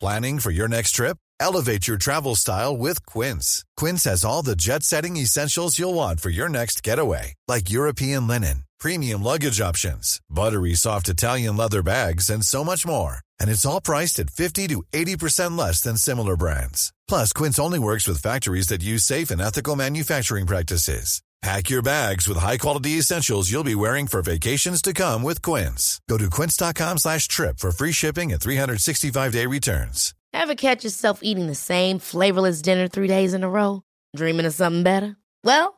Planning for your next trip? Elevate your travel style with Quince. Quince has all the jet setting essentials you'll want for your next getaway, like European linen, premium luggage options, buttery soft Italian leather bags, and so much more. And it's all priced at 50 to 80% less than similar brands. Plus, Quince only works with factories that use safe and ethical manufacturing practices. Pack your bags with high-quality essentials you'll be wearing for vacations to come with Quince. Go to quince.com slash trip for free shipping and 365-day returns. Ever catch yourself eating the same flavorless dinner three days in a row? Dreaming of something better? Well,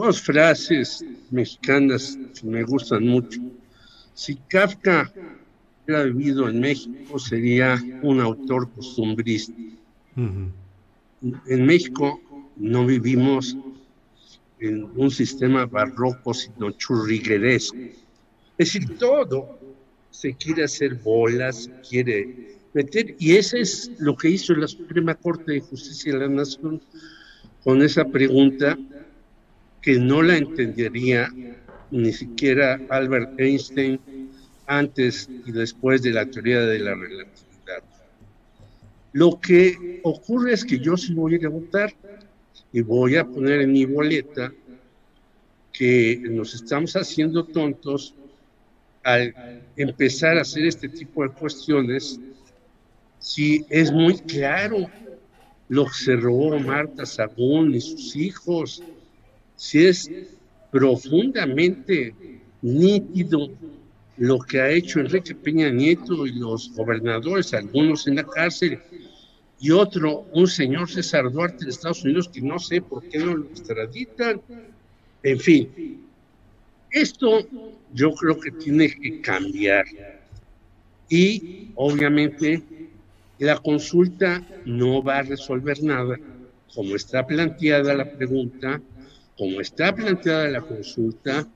Dos frases mexicanas que me gustan mucho. Si Kafka hubiera vivido en México, sería un autor costumbrista. En México no vivimos en un sistema barroco, sino churrigueresco. Es decir, todo se quiere hacer bolas, se quiere meter, y eso es lo que hizo la Suprema Corte de Justicia de la Nación con esa pregunta que no la entendería ni siquiera Albert Einstein antes y después de la teoría de la relatividad. Lo que ocurre es que yo sí voy a ir a votar y voy a poner en mi boleta que nos estamos haciendo tontos al empezar a hacer este tipo de cuestiones si es muy claro lo que se robó Marta Sagún y sus hijos, si es profundamente nítido lo que ha hecho Enrique Peña Nieto y los gobernadores, algunos en la cárcel, y otro, un señor César Duarte de Estados Unidos, que no sé por qué no lo extraditan. En fin, Esto yo creo que tiene que cambiar. Y obviamente la consulta no va a resolver nada. Como está planteada la pregunta, como está planteada la consulta,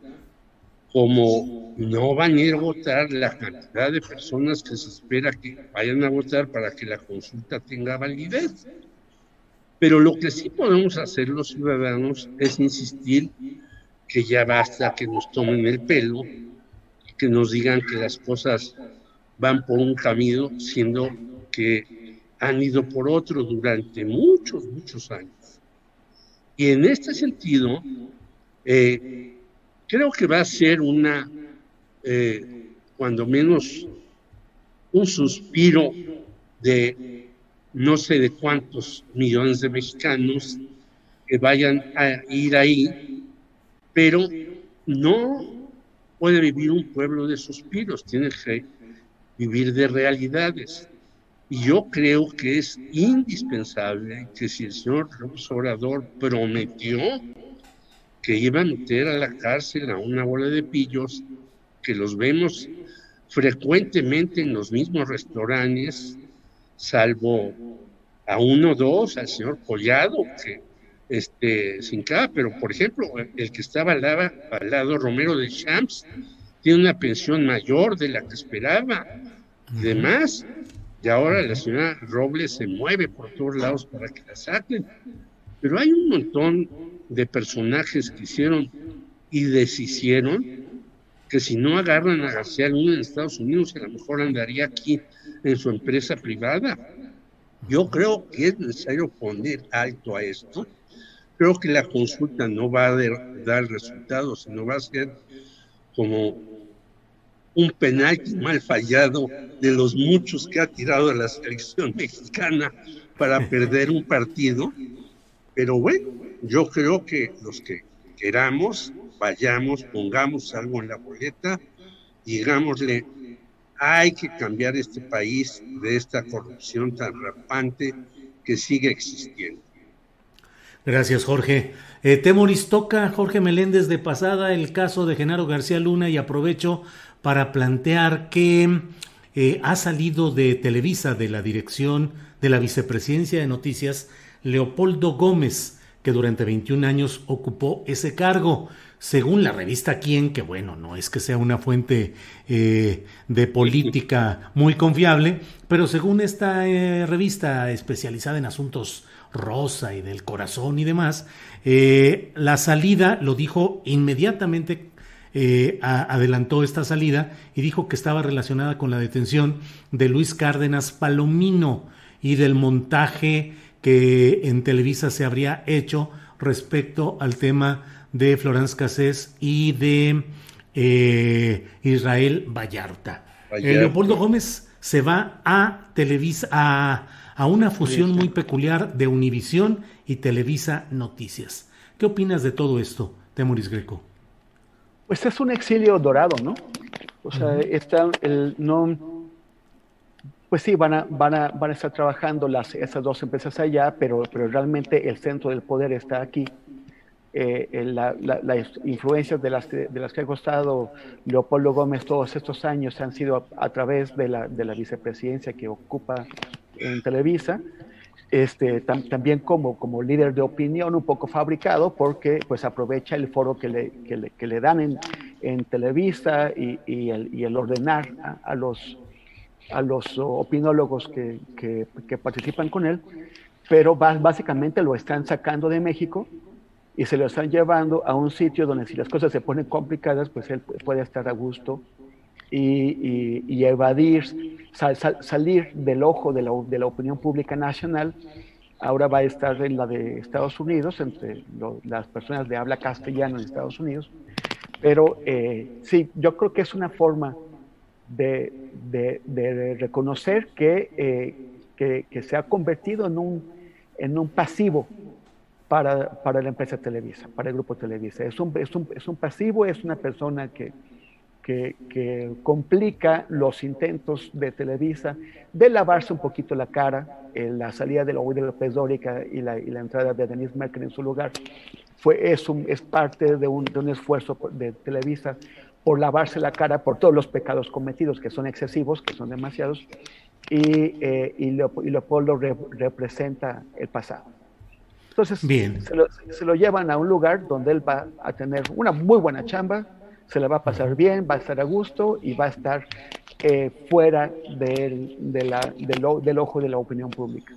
como no van a ir a votar la cantidad de personas que se espera que vayan a votar para que la consulta tenga validez. Pero lo que sí podemos hacer los ciudadanos es insistir que ya basta que nos tomen el pelo, que nos digan que las cosas van por un camino, siendo que han ido por otro durante muchos, muchos años. Y en este sentido, eh, creo que va a ser una, eh, cuando menos, un suspiro de no sé de cuántos millones de mexicanos que vayan a ir ahí, pero no puede vivir un pueblo de suspiros, tiene que vivir de realidades. Y yo creo que es indispensable que si el señor Obrador prometió que iba a meter a la cárcel a una bola de pillos que los vemos frecuentemente en los mismos restaurantes, salvo a uno o dos, al señor Collado, que este, sin cada, pero por ejemplo, el que estaba al lado, al lado Romero de Champs, tiene una pensión mayor de la que esperaba, además, y ahora la señora Robles se mueve por todos lados para que la saquen, pero hay un montón de personajes que hicieron y deshicieron, que si no agarran a García Luna en Estados Unidos, a lo mejor andaría aquí en su empresa privada. Yo creo que es necesario poner alto a esto. Creo que la consulta no va a dar resultados, sino va a ser como un penal mal fallado de los muchos que ha tirado la selección mexicana para perder un partido. Pero bueno, yo creo que los que queramos, vayamos, pongamos algo en la boleta, digámosle, hay que cambiar este país de esta corrupción tan rampante que sigue existiendo. Gracias, Jorge. Eh, Temoris toca Jorge Meléndez de pasada el caso de Genaro García Luna y aprovecho para plantear que eh, ha salido de Televisa, de la dirección de la vicepresidencia de noticias, Leopoldo Gómez, que durante 21 años ocupó ese cargo. Según la revista Quién, que bueno, no es que sea una fuente eh, de política muy confiable, pero según esta eh, revista especializada en asuntos rosa y del corazón y demás, la salida lo dijo inmediatamente adelantó esta salida y dijo que estaba relacionada con la detención de Luis Cárdenas Palomino y del montaje que en Televisa se habría hecho respecto al tema de Florence Cassés y de eh, Israel Vallarta. Eh, Leopoldo Gómez se va a Televisa, a, una fusión muy peculiar de Univisión y Televisa Noticias. ¿Qué opinas de todo esto, Temoris Greco? Pues es un exilio dorado, ¿no? O sea, está el, no, pues sí, van a, van a, van a estar trabajando las, esas dos empresas allá, pero, pero realmente el centro del poder está aquí. Eh, las influencias de las, de las que ha costado Leopoldo Gómez todos estos años han sido a, través de la, de la, vicepresidencia que ocupa en Televisa, este, también como, como líder de opinión un poco fabricado porque pues aprovecha el foro que le, que le, dan en, en Televisa y, el, y el ordenar a los a los opinólogos que, que, participan con él, pero básicamente lo están sacando de México y se lo están llevando a un sitio donde si las cosas se ponen complicadas, pues él puede estar a gusto y, y, evadir, salir del ojo de la, de la, opinión pública nacional. Ahora va a estar en la de Estados Unidos, entre las personas de habla castellano en Estados Unidos. Pero eh, sí, yo creo que es una forma de, de, reconocer eh, que, que, se ha convertido en un, en un pasivo para, para, la empresa Televisa, para el grupo Televisa. Es un, es un, es un pasivo, es una persona que, que, complica los intentos de Televisa de lavarse un poquito la cara, en la salida de la de López Dórica y la, y la entrada de Denise Merkel en su lugar, fue, es, un, es parte de un, de un esfuerzo de Televisa por lavarse la cara por todos los pecados cometidos, que son excesivos, que son demasiados, y, eh, y, Leopoldo representa el pasado. Entonces, Bien. Se, lo, se, lo, llevan a un lugar donde él va a tener una muy buena chamba, se la va a pasar bien, va a estar a gusto y va a estar eh, fuera de, la, del, ojo de la opinión pública.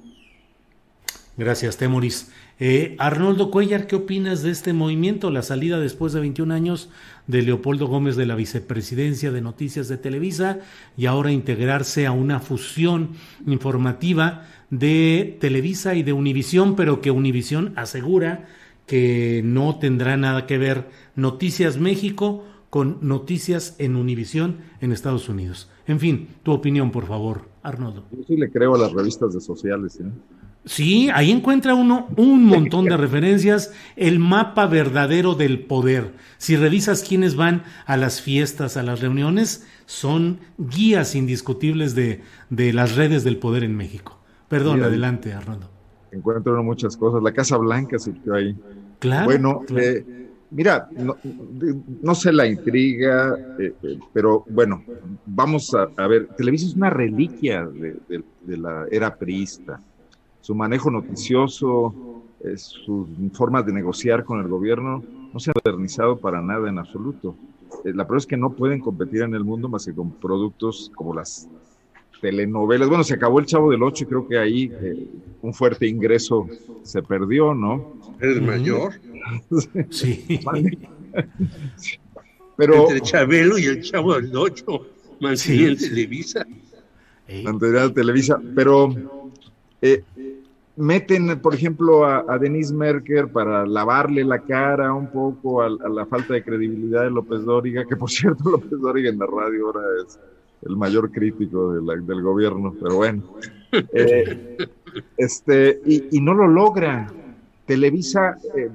Gracias, Temoris. Eh, Arnoldo Cuellar, ¿qué opinas de este movimiento? La salida después de 21 años de Leopoldo Gómez de la vicepresidencia de Noticias de Televisa y ahora integrarse a una fusión informativa de Televisa y de Univisión, pero que Univisión asegura que no tendrá nada que ver Noticias México con noticias en Univisión en Estados Unidos. En fin, tu opinión, por favor, Arnoldo. Yo sí le creo a las revistas de sociales. ¿eh? Sí, ahí encuentra uno un montón de referencias, el mapa verdadero del poder. Si revisas quiénes van a las fiestas, a las reuniones, son guías indiscutibles de, de las redes del poder en México. Perdón, adelante, Arnoldo. Encuentro muchas cosas. La Casa Blanca surgió ahí. Claro. Bueno, eh, Mira, no, sé la intriga, eh, eh, pero bueno, vamos a, ver. Televisa es una reliquia de, la era priista. Su manejo noticioso, sus formas de negociar con el gobierno no se han modernizado para nada en absoluto. Eh, la prueba es que no pueden competir en el mundo más que con productos como las telenovelas. Bueno, se acabó el Chavo del Ocho y creo que ahí un fuerte ingreso se perdió, ¿no? ¿Eres mayor? Sí. Pero, Entre Chabelo y el Chavo del Ocho, mantenían Televisa. Mantenían Televisa, pero eh, meten, por ejemplo, a, Denise Merker para lavarle la cara un poco a, la falta de credibilidad de López Dóriga, que por cierto López Dóriga en la radio ahora es el mayor crítico del gobierno, pero bueno. Eh, este, y, no lo logra. Televisa eh,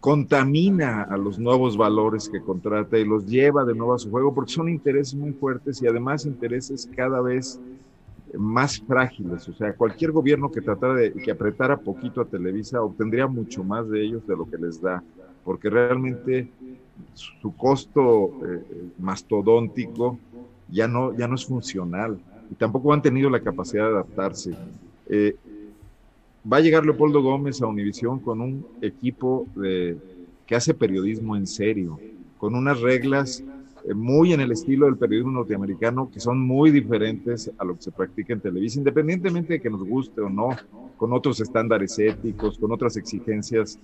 contamina a los nuevos valores que contrata y los lleva de nuevo a su juego porque son intereses muy fuertes y además intereses cada vez más frágiles. O sea, cualquier gobierno que tratara de que apretara poquito a Televisa obtendría mucho más de ellos de lo que les da, porque realmente su costo eh, mastodóntico ya no, ya no es funcional y tampoco han tenido la capacidad de adaptarse. Eh, va a llegar Leopoldo Gómez a Univisión con un equipo de, que hace periodismo en serio, con unas reglas eh, muy en el estilo del periodismo norteamericano que son muy diferentes a lo que se practica en Televisa, independientemente de que nos guste o no, con otros estándares éticos, con otras exigencias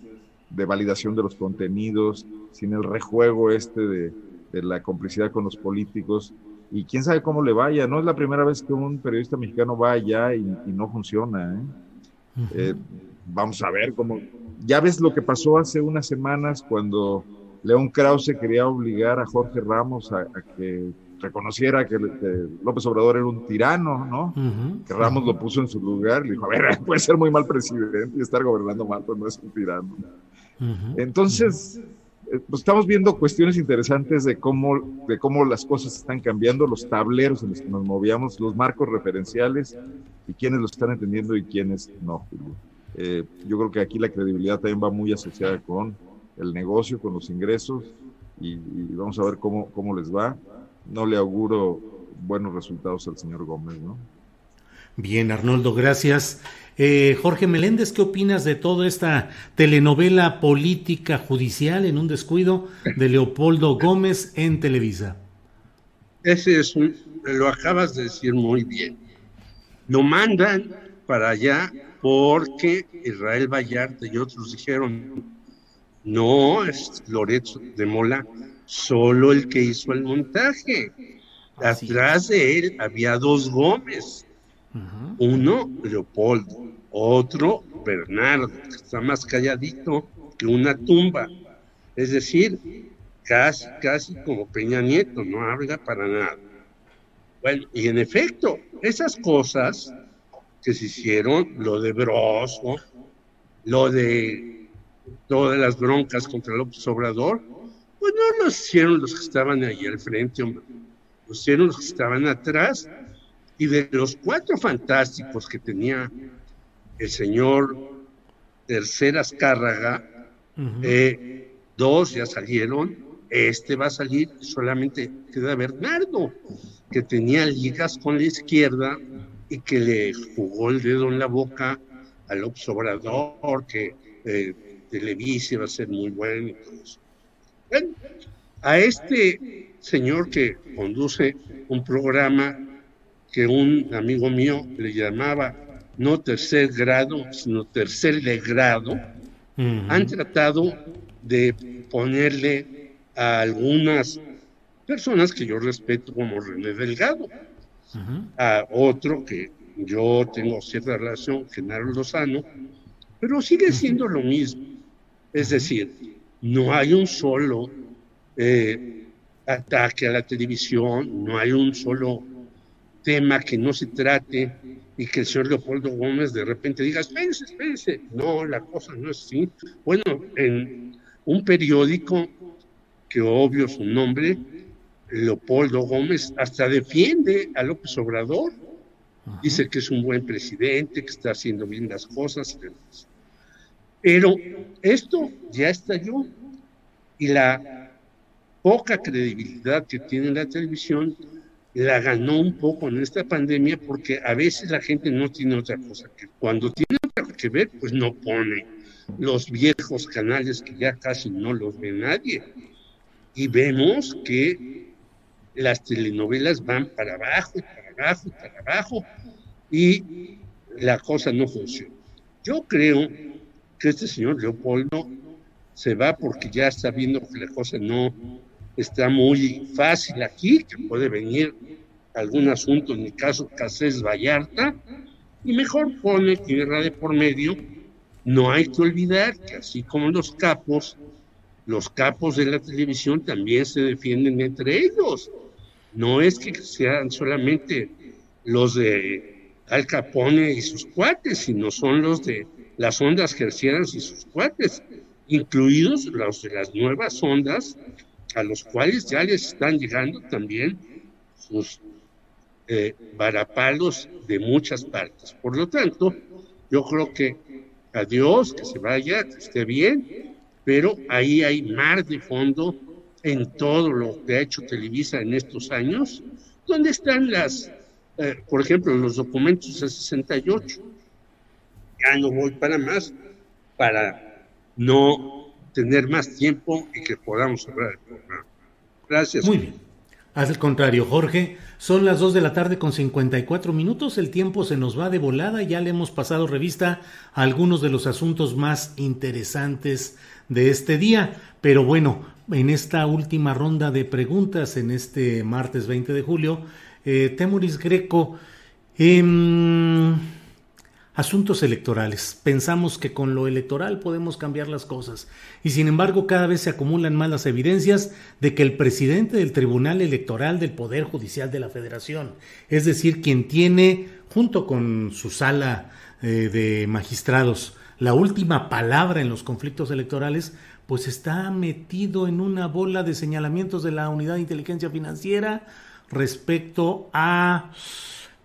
de validación de los contenidos, sin el rejuego este de, la complicidad con los políticos. Y quién sabe cómo le vaya. No es la primera vez que un periodista mexicano va allá y, y no funciona. ¿eh? Eh, vamos a ver cómo. Ya ves lo que pasó hace unas semanas cuando León Krause quería obligar a Jorge Ramos a, que reconociera que, López Obrador era un tirano, ¿no? Que Ramos lo puso en su lugar y le dijo, a ver, puede ser muy mal presidente y estar gobernando mal, pero no es un tirano. Entonces, pues estamos viendo cuestiones interesantes de cómo, de cómo las cosas están cambiando, los tableros en los que nos movíamos, los marcos referenciales y quiénes lo están entendiendo y quiénes no. Eh, yo creo que aquí la credibilidad también va muy asociada con el negocio, con los ingresos y, vamos a ver cómo, cómo les va. No le auguro buenos resultados al señor Gómez, ¿no? Bien, Arnoldo, gracias. Eh, Jorge Meléndez, ¿qué opinas de toda esta telenovela política judicial en un descuido de Leopoldo Gómez en Televisa? Ese es un, lo acabas de decir muy bien. Lo mandan para allá porque Israel Vallarta y otros dijeron, no, es Lorenzo de Mola solo el que hizo el montaje. Atrás de él había dos Gómez. Uno, Leopoldo, otro, Bernardo, que está más calladito que una tumba. Es decir, casi, casi como Peña Nieto, no habla para nada. Bueno, y en efecto, esas cosas que se hicieron, lo de Broso, lo de todas las broncas contra López Obrador, Pues no los hicieron los que estaban ahí al frente, hombre. Los hicieron los que estaban atrás. Y de los cuatro fantásticos que tenía el señor Tercera Azcárraga, eh, dos ya salieron, este va a salir, solamente queda Bernardo, que tenía ligas con la izquierda y que le jugó el dedo en la boca al observador, que eh, Televisa va a ser muy bueno todo eso. a este señor que conduce un programa que un amigo mío le llamaba no tercer grado, sino tercer de grado, han tratado de ponerle a algunas personas que yo respeto como René Delgado, a otro que yo tengo cierta relación, Genaro Lozano, pero sigue siendo lo mismo. Es decir, no hay un solo eh, ataque a la televisión, no hay un solo tema que no se trate y que el señor Leopoldo Gómez de repente diga, espérense, espérense. No, la cosa no es así. Bueno, en un periódico que obvio su nombre, Leopoldo Gómez, hasta defiende a López Obrador. Dice que es un buen presidente, que está haciendo bien las cosas. Pero esto ya estalló y la poca credibilidad que tiene la televisión la ganó un poco en esta pandemia porque a veces la gente no tiene otra cosa que cuando tiene otra que ver, pues no pone los viejos canales que ya casi no los ve nadie. Y vemos que las telenovelas van para abajo, para abajo, para abajo, y la cosa no funciona. Yo creo que este señor Leopoldo se va porque ya está viendo que la cosa no está muy fácil aquí, que puede venir algún asunto, en el caso Casés Vallarta, y mejor pone tierra de por medio. No hay que olvidar que así como los capos, los capos de la televisión también se defienden entre ellos. No es que sean solamente los de Al Capone y sus cuates, sino son los de las ondas gercianas y sus cuates, incluidos los de las nuevas ondas a los cuales ya les están llegando también sus eh, varapalos de muchas partes. Por lo tanto, yo creo que adiós, que se vaya, que esté bien, pero ahí hay mar de fondo en todo lo que ha hecho Televisa en estos años, donde están las, eh, por ejemplo, los documentos de 68. Ya no voy para más, para no tener más tiempo y que podamos hablar. Gracias. Muy bien. Al contrario, Jorge, son las 2 de la tarde con 54 minutos, el tiempo se nos va de volada, ya le hemos pasado revista a algunos de los asuntos más interesantes de este día, pero bueno, en esta última ronda de preguntas, en este martes 20 de julio, eh, Temoris Greco, eh, asuntos electorales. Pensamos que con lo electoral podemos cambiar las cosas y sin embargo cada vez se acumulan más las evidencias de que el presidente del Tribunal Electoral del Poder Judicial de la Federación, es decir, quien tiene junto con su sala eh, de magistrados la última palabra en los conflictos electorales, pues está metido en una bola de señalamientos de la Unidad de Inteligencia Financiera respecto a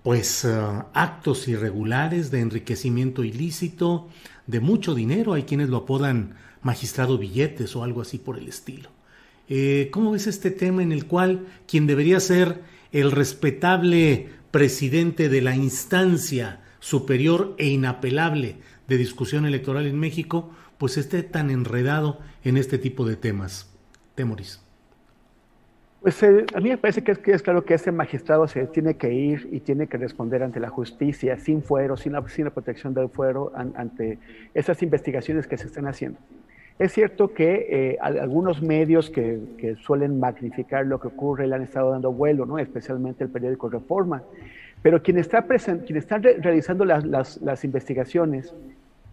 pues eh, actos irregulares de enriquecimiento ilícito, de mucho dinero, hay quienes lo apodan magistrado billetes o algo así por el estilo. Eh, ¿Cómo ves este tema en el cual quien debería ser el respetable presidente de la instancia superior e inapelable de discusión electoral en México, pues esté tan enredado en este tipo de temas? Temoris. Pues eh, a mí me parece que es, que es, claro que ese magistrado se tiene que ir y tiene que responder ante la justicia sin fuero, sin la, sin la protección del fuero, ante esas investigaciones que se están haciendo. Es cierto que eh, algunos medios que, que, suelen magnificar lo que ocurre le han estado dando vuelo, ¿no? especialmente el periódico Reforma, pero quien está, present, quien está re realizando las, las, las investigaciones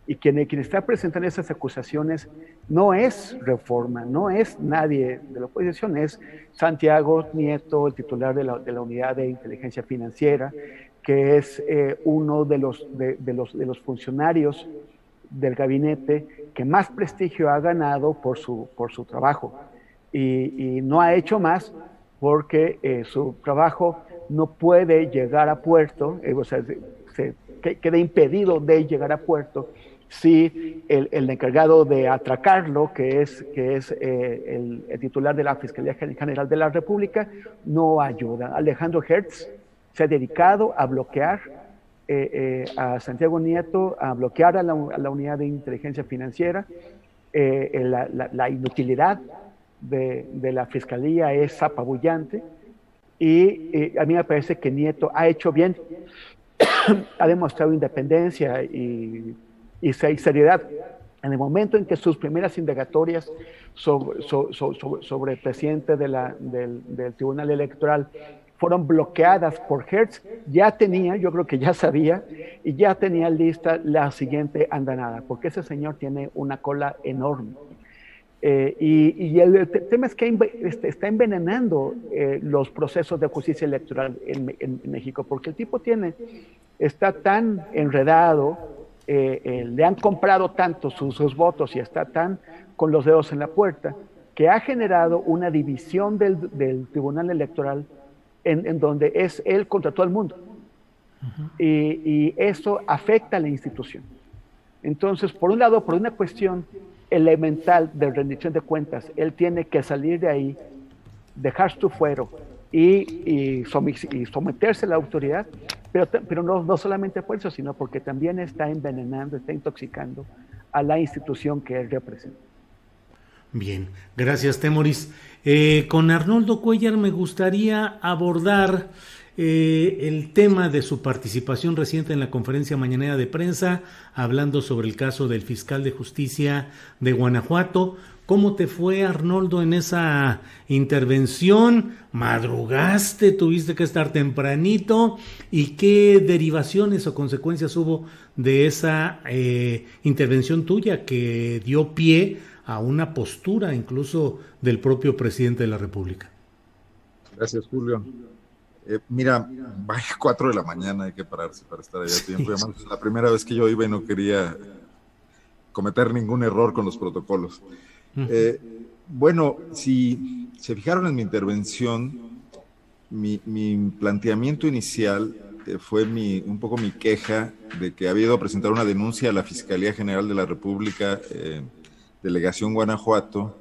y quien, está presentando esas acusaciones no es Reforma, no es nadie de la oposición, es Santiago Nieto, el titular de la, Unidad de Inteligencia Financiera, que es eh, uno de los, de, los, de los funcionarios del gabinete que más prestigio ha ganado por su, trabajo. y, no ha hecho más porque eh, su trabajo no puede llegar a puerto, o sea, se, queda impedido de llegar a puerto si el, encargado de atracarlo, que es, que es el, titular de la Fiscalía General de la República, no ayuda. Alejandro Hertz se ha dedicado a bloquear a Santiago Nieto, a bloquear a la, unidad de inteligencia financiera. la, inutilidad de, la fiscalía es apabullante y, a mí me parece que Nieto ha hecho bien, ha demostrado independencia y, y, seriedad. En el momento en que sus primeras indagatorias sobre, sobre, el presidente de la, del, del Tribunal Electoral fueron bloqueadas por Hertz, ya tenía, yo creo que ya sabía, y ya tenía lista la siguiente andanada, porque ese señor tiene una cola enorme. Eh, y, el, tema es que este, está envenenando eh, los procesos de justicia electoral en, México, porque el tipo tiene, está tan enredado, eh, le han comprado tanto sus, votos y está tan con los dedos en la puerta, que ha generado una división del, Tribunal Electoral en, donde es él contra todo el mundo. y, y eso afecta a la institución. Entonces, por un lado, por una cuestión elemental de rendición de cuentas. Él tiene que salir de ahí, dejar su fuero y, someterse a la autoridad, pero, pero no, no solamente por eso, sino porque también está envenenando, está intoxicando a la institución que él representa. Bien, gracias Temoris. Eh, con Arnoldo Cuellar me gustaría abordar eh, el tema de su participación reciente en la conferencia mañanera de prensa, hablando sobre el caso del fiscal de justicia de Guanajuato. ¿Cómo te fue, Arnoldo, en esa intervención? ¿Madrugaste? ¿Tuviste que estar tempranito? ¿Y qué derivaciones o consecuencias hubo de esa eh, intervención tuya que dio pie a una postura incluso del propio presidente de la República? Gracias, Julio. Eh, mira, vaya cuatro de la mañana, hay que pararse para estar allá a tiempo. es la primera vez que yo iba y no quería cometer ningún error con los protocolos. Eh, bueno, si se fijaron en mi intervención, mi, planteamiento inicial eh, fue mi, un poco mi queja de que había ido a presentar una denuncia a la Fiscalía General de la República, Delegación Guanajuato,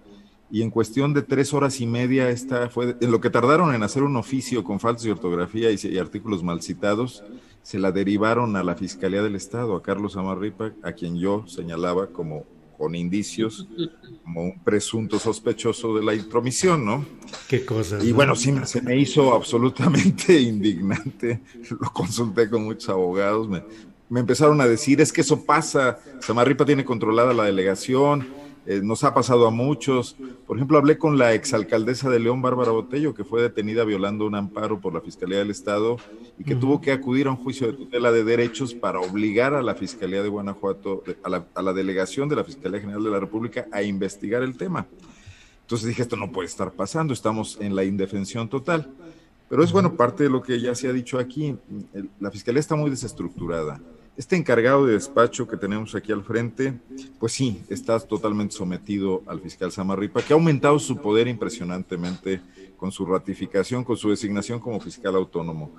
y en cuestión de tres horas y media, esta fue en lo que tardaron en hacer un oficio con faltas de ortografía y, artículos mal citados, se la derivaron a la Fiscalía del Estado, a Carlos Amarripa, a quien yo señalaba como con indicios, como un presunto sospechoso de la intromisión, ¿no? Qué cosa. Y bueno, sí, se me hizo absolutamente indignante. Lo consulté con muchos abogados, me, me empezaron a decir, es que eso pasa, Samarripa tiene controlada la delegación, eh, nos ha pasado a muchos. Por ejemplo, hablé con la exalcaldesa de León, Bárbara Botello, que fue detenida violando un amparo por la Fiscalía del Estado y que tuvo que acudir a un juicio de tutela de derechos para obligar a la Fiscalía de Guanajuato, a la, a la delegación de la Fiscalía General de la República a investigar el tema. Entonces dije, esto no puede estar pasando, estamos en la indefensión total. Pero es bueno, parte de lo que ya se ha dicho aquí, la Fiscalía está muy desestructurada este encargado de despacho que tenemos aquí al frente, pues sí, está totalmente sometido al fiscal Samarripa, que ha aumentado su poder impresionantemente con su ratificación, con su designación como fiscal autónomo.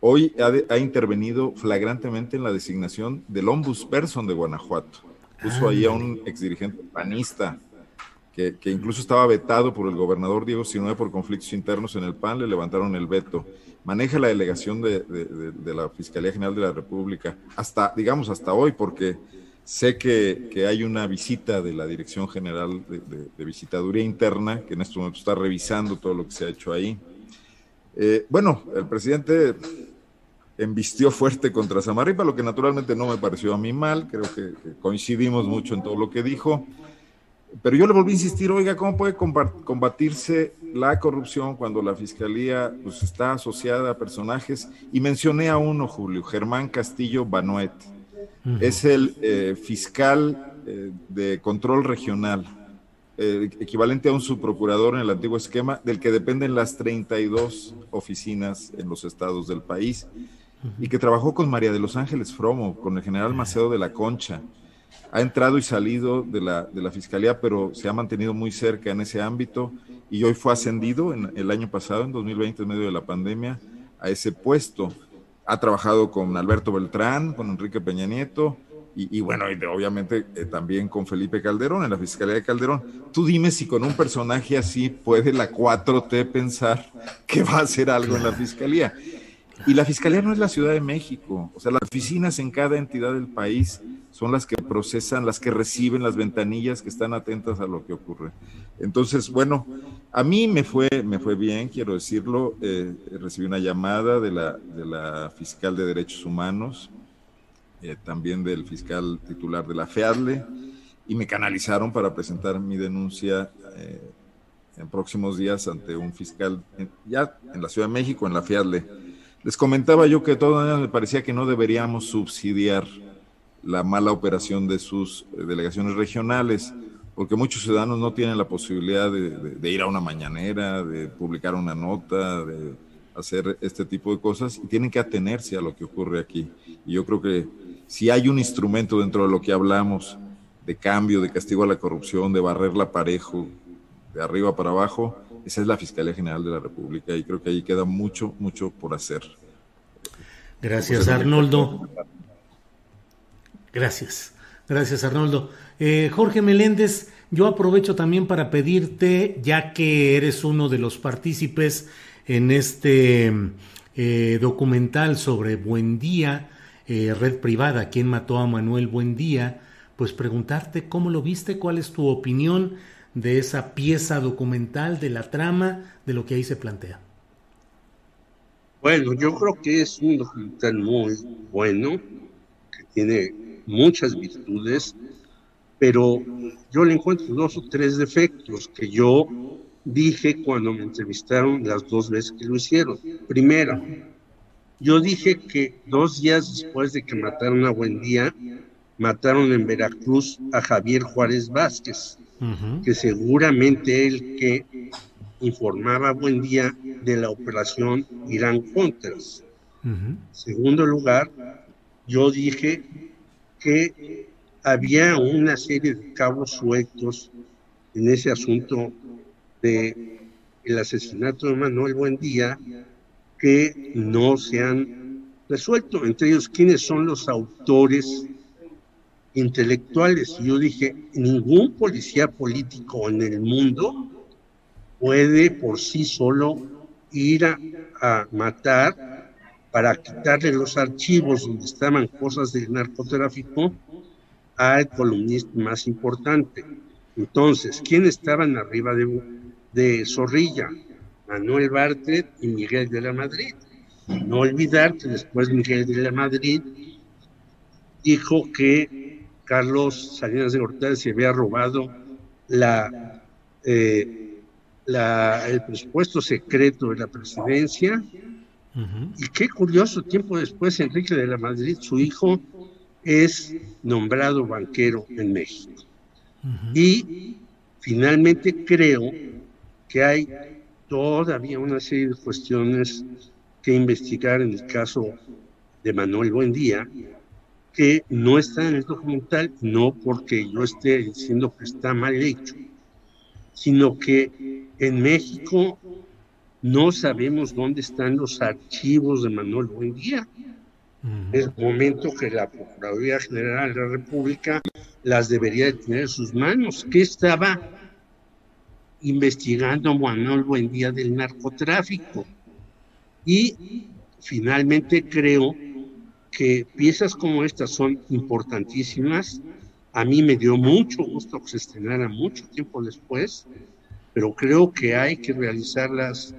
Hoy ha, intervenido flagrantemente en la designación del ombudsperson de Guanajuato. Puso ahí a un exdirigente panista que, que, incluso estaba vetado por el gobernador Diego Sinue por conflictos internos en el PAN, le levantaron el veto maneja la delegación de, la Fiscalía General de la República, hasta, digamos, hasta hoy, porque sé que, hay una visita de la Dirección General de, Visitaduría Interna, que en este momento está revisando todo lo que se ha hecho ahí. Eh, bueno, el presidente embistió fuerte contra Samarripa, lo que naturalmente no me pareció a mí mal, creo que coincidimos mucho en todo lo que dijo. Pero yo le volví a insistir, oiga, ¿cómo puede combatirse la corrupción cuando la fiscalía pues, está asociada a personajes? Y mencioné a uno, Julio, Germán Castillo Banoet. Es el eh, fiscal eh, de control regional, eh, equivalente a un subprocurador en el antiguo esquema, del que dependen las 32 oficinas en los estados del país, y que trabajó con María de los Ángeles Fromo, con el general Macedo de la Concha ha entrado y salido de la, de la Fiscalía, pero se ha mantenido muy cerca en ese ámbito y hoy fue ascendido en el año pasado, en 2020, en medio de la pandemia, a ese puesto. Ha trabajado con Alberto Beltrán, con Enrique Peña Nieto, y, bueno, y obviamente eh, también con Felipe Calderón, en la Fiscalía de Calderón. Tú dime si con un personaje así puede la 4T pensar que va a hacer algo en la Fiscalía. Y la Fiscalía no es la Ciudad de México, o sea, las oficinas en cada entidad del país son las que procesan, las que reciben las ventanillas, que están atentas a lo que ocurre. Entonces, bueno, a mí me fue, me fue bien, quiero decirlo, eh, recibí una llamada de la, de la fiscal de Derechos Humanos, eh, también del fiscal titular de la FEADLE, y me canalizaron para presentar mi denuncia eh, en próximos días ante un fiscal ya en la Ciudad de México, en la FEADLE. Les comentaba yo que todavía me parecía que no deberíamos subsidiar la mala operación de sus eh, delegaciones regionales, porque muchos ciudadanos no tienen la posibilidad de, de, ir a una mañanera, de publicar una nota, de hacer este tipo de cosas, y tienen que atenerse a lo que ocurre aquí. Y yo creo que si hay un instrumento dentro de lo que hablamos de cambio, de castigo a la corrupción, de barrerla parejo, de arriba para abajo, esa es la Fiscalía General de la República y creo que ahí queda mucho, mucho por hacer. Gracias, Arnoldo. Gracias, gracias, Arnoldo. Eh, Jorge Meléndez, yo aprovecho también para pedirte, ya que eres uno de los partícipes en este eh, documental sobre Buen Día, eh, red privada, quién mató a Manuel Buendía, pues preguntarte cómo lo viste, cuál es tu opinión de esa pieza documental, de la trama, de lo que ahí se plantea. Bueno, yo creo que es un documental muy bueno, que tiene muchas virtudes, pero yo le encuentro dos o tres defectos que yo dije cuando me entrevistaron las dos veces que lo hicieron. Primero, yo dije que dos días después de que mataron a Buendía, mataron en Veracruz a Javier Juárez Vázquez, que seguramente él que informaba a Buendía de la operación Irán Contras. Segundo lugar, yo dije que había una serie de cabos sueltos en ese asunto de el asesinato de Manuel Buendía que no se han resuelto, entre ellos quiénes son los autores intelectuales. Yo dije, ningún policía político en el mundo puede por sí solo ir a, a matar para quitarle los archivos donde estaban cosas del narcotráfico al columnista más importante. Entonces, ¿quién estaban arriba de, de Zorrilla? Manuel Bartlett y Miguel de la Madrid. No olvidar que después Miguel de la Madrid dijo que Carlos Salinas de Gortari se había robado la, eh, la, el presupuesto secreto de la presidencia. Y qué curioso, tiempo después Enrique de la Madrid, su hijo, es nombrado banquero en México. Y finalmente creo que hay todavía una serie de cuestiones que investigar en el caso de Manuel Buendía, que no está en el documental, no porque yo esté diciendo que está mal hecho, sino que en México no sabemos dónde están los archivos de Manuel Buendía. Es momento que la Procuraduría General de la República las debería de tener en sus manos. ¿Qué estaba investigando Manuel Buendía del narcotráfico. Y finalmente creo que piezas como estas son importantísimas. A mí me dio mucho gusto que se estrenara mucho tiempo después, pero creo que hay que realizarlas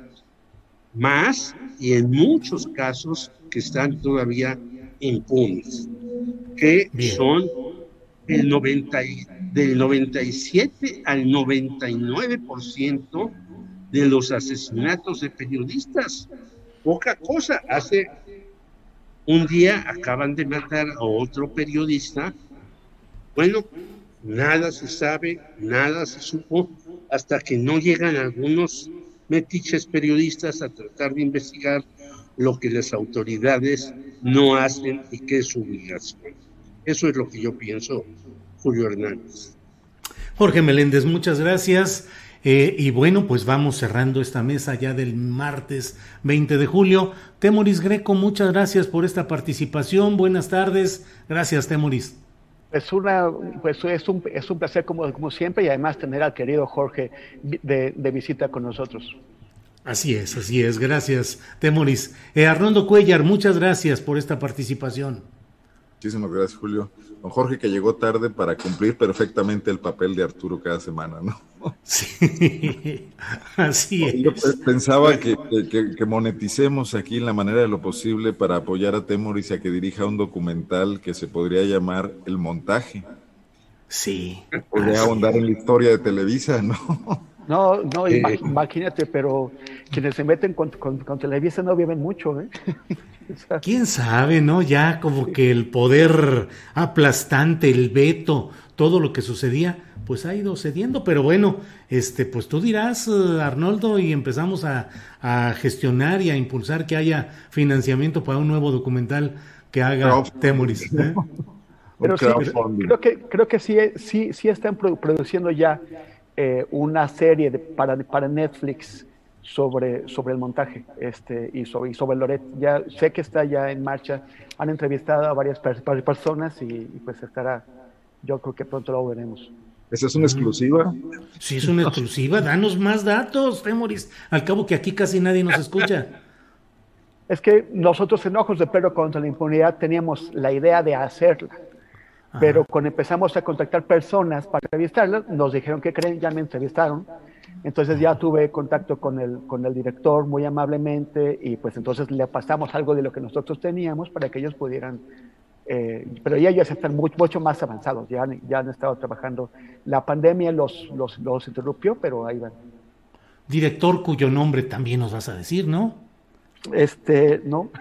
más y en muchos casos que están todavía impunes, que son el 90 del 97 al 99% de los asesinatos de periodistas. Poca cosa. Hace un día acaban de matar a otro periodista. Bueno, nada se sabe, nada se supo, hasta que no llegan algunos metiches periodistas a tratar de investigar lo que las autoridades no hacen y que es su obligación. Eso es lo que yo pienso Julio Hernández. Jorge Meléndez, muchas gracias. Eh, y bueno, pues vamos cerrando esta mesa ya del martes 20 de julio. Temoris Greco, muchas gracias por esta participación. Buenas tardes. Gracias, Temoris. Es, una, pues es, un, es un placer como, como siempre y además tener al querido Jorge de, de visita con nosotros. Así es, así es. Gracias, Temoris. Eh, Arnoldo Cuellar, muchas gracias por esta participación. Muchísimas gracias, Julio. Don Jorge que llegó tarde para cumplir perfectamente el papel de Arturo cada semana, ¿no? Sí, así es. Yo pensaba que, que, que, moneticemos aquí en la manera de lo posible para apoyar a Temoris a que dirija un documental que se podría llamar El Montaje. Sí. Podría ahondar en la historia de Televisa, ¿no? No, no, imagínate, pero quienes se meten con, con, con Televisa no viven mucho, ¿eh? ¿Quién sabe, no? Ya como que el poder aplastante, el veto, todo lo que sucedía, pues ha ido cediendo, pero bueno, este, pues tú dirás, eh, Arnoldo, y empezamos a, a gestionar y a impulsar que haya financiamiento para un nuevo documental que haga Temoris. ¿eh? Pero sí, creo que, creo que sí, sí, sí están produciendo ya eh, una serie de, para, para Netflix sobre, sobre el montaje este, y, sobre, y sobre Loret. Ya sé que está ya en marcha, han entrevistado a varias personas y, y, pues estará, yo creo que pronto lo veremos. ¿Esa es una exclusiva? Sí, es una exclusiva. Danos más datos, Temoris. Al cabo que aquí casi nadie nos escucha. Es que nosotros en Ojos de Perro contra la Impunidad teníamos la idea de hacerla. Pero cuando empezamos a contactar personas para entrevistarlas, nos dijeron que creen, ya me entrevistaron. Entonces ya tuve contacto con el, con el director muy amablemente y pues entonces le pasamos algo de lo que nosotros teníamos para que ellos pudieran, eh, pero ya ellos están mucho, mucho más avanzados, ya, ya han estado trabajando. La pandemia los, los, los interrumpió, pero ahí van. Director cuyo nombre también nos vas a decir, ¿no? Este, no.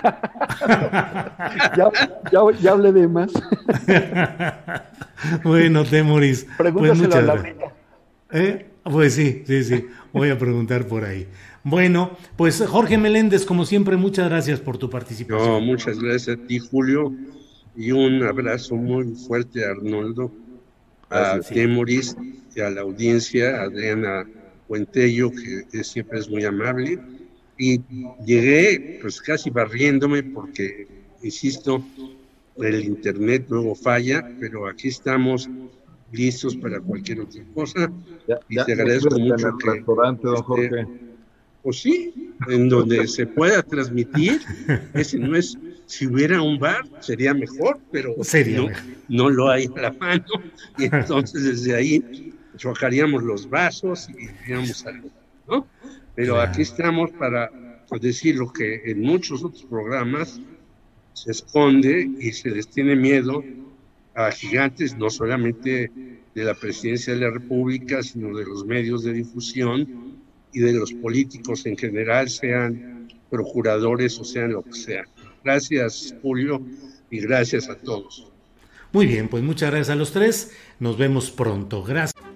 ya, ya, ya, hablé de más. bueno, Temoris. Pregúntaselo pues a la ¿Eh? Pues sí, sí, sí. Voy a preguntar por ahí. Bueno, pues Jorge Meléndez, como siempre, muchas gracias por tu participación. No, muchas gracias a ti, Julio, y un abrazo muy fuerte a Arnoldo, a Temoris y a la audiencia, a Adriana Puentello, que siempre es muy amable y llegué pues casi barriéndome porque, insisto, el internet luego falla, pero aquí estamos listos para cualquier otra cosa. Ya, y ya, te agradezco en mucho el que... restaurante, don este, Jorge. Pues sí, en donde se pueda transmitir. Ese no es, si hubiera un bar sería mejor, pero Sería no, mejor. no lo hay a la mano. Y entonces desde ahí chocaríamos los vasos y diríamos algo, ¿no? Pero Claro. aquí estamos para pues, decir lo que en muchos otros programas se esconde y se les tiene miedo a gigantes, no solamente de la presidencia de la República, sino de los medios de difusión y de los políticos en general, sean procuradores o sean lo que sea. Gracias, Julio, y gracias a todos. Muy bien, pues muchas gracias a los tres. Nos vemos pronto. Gracias.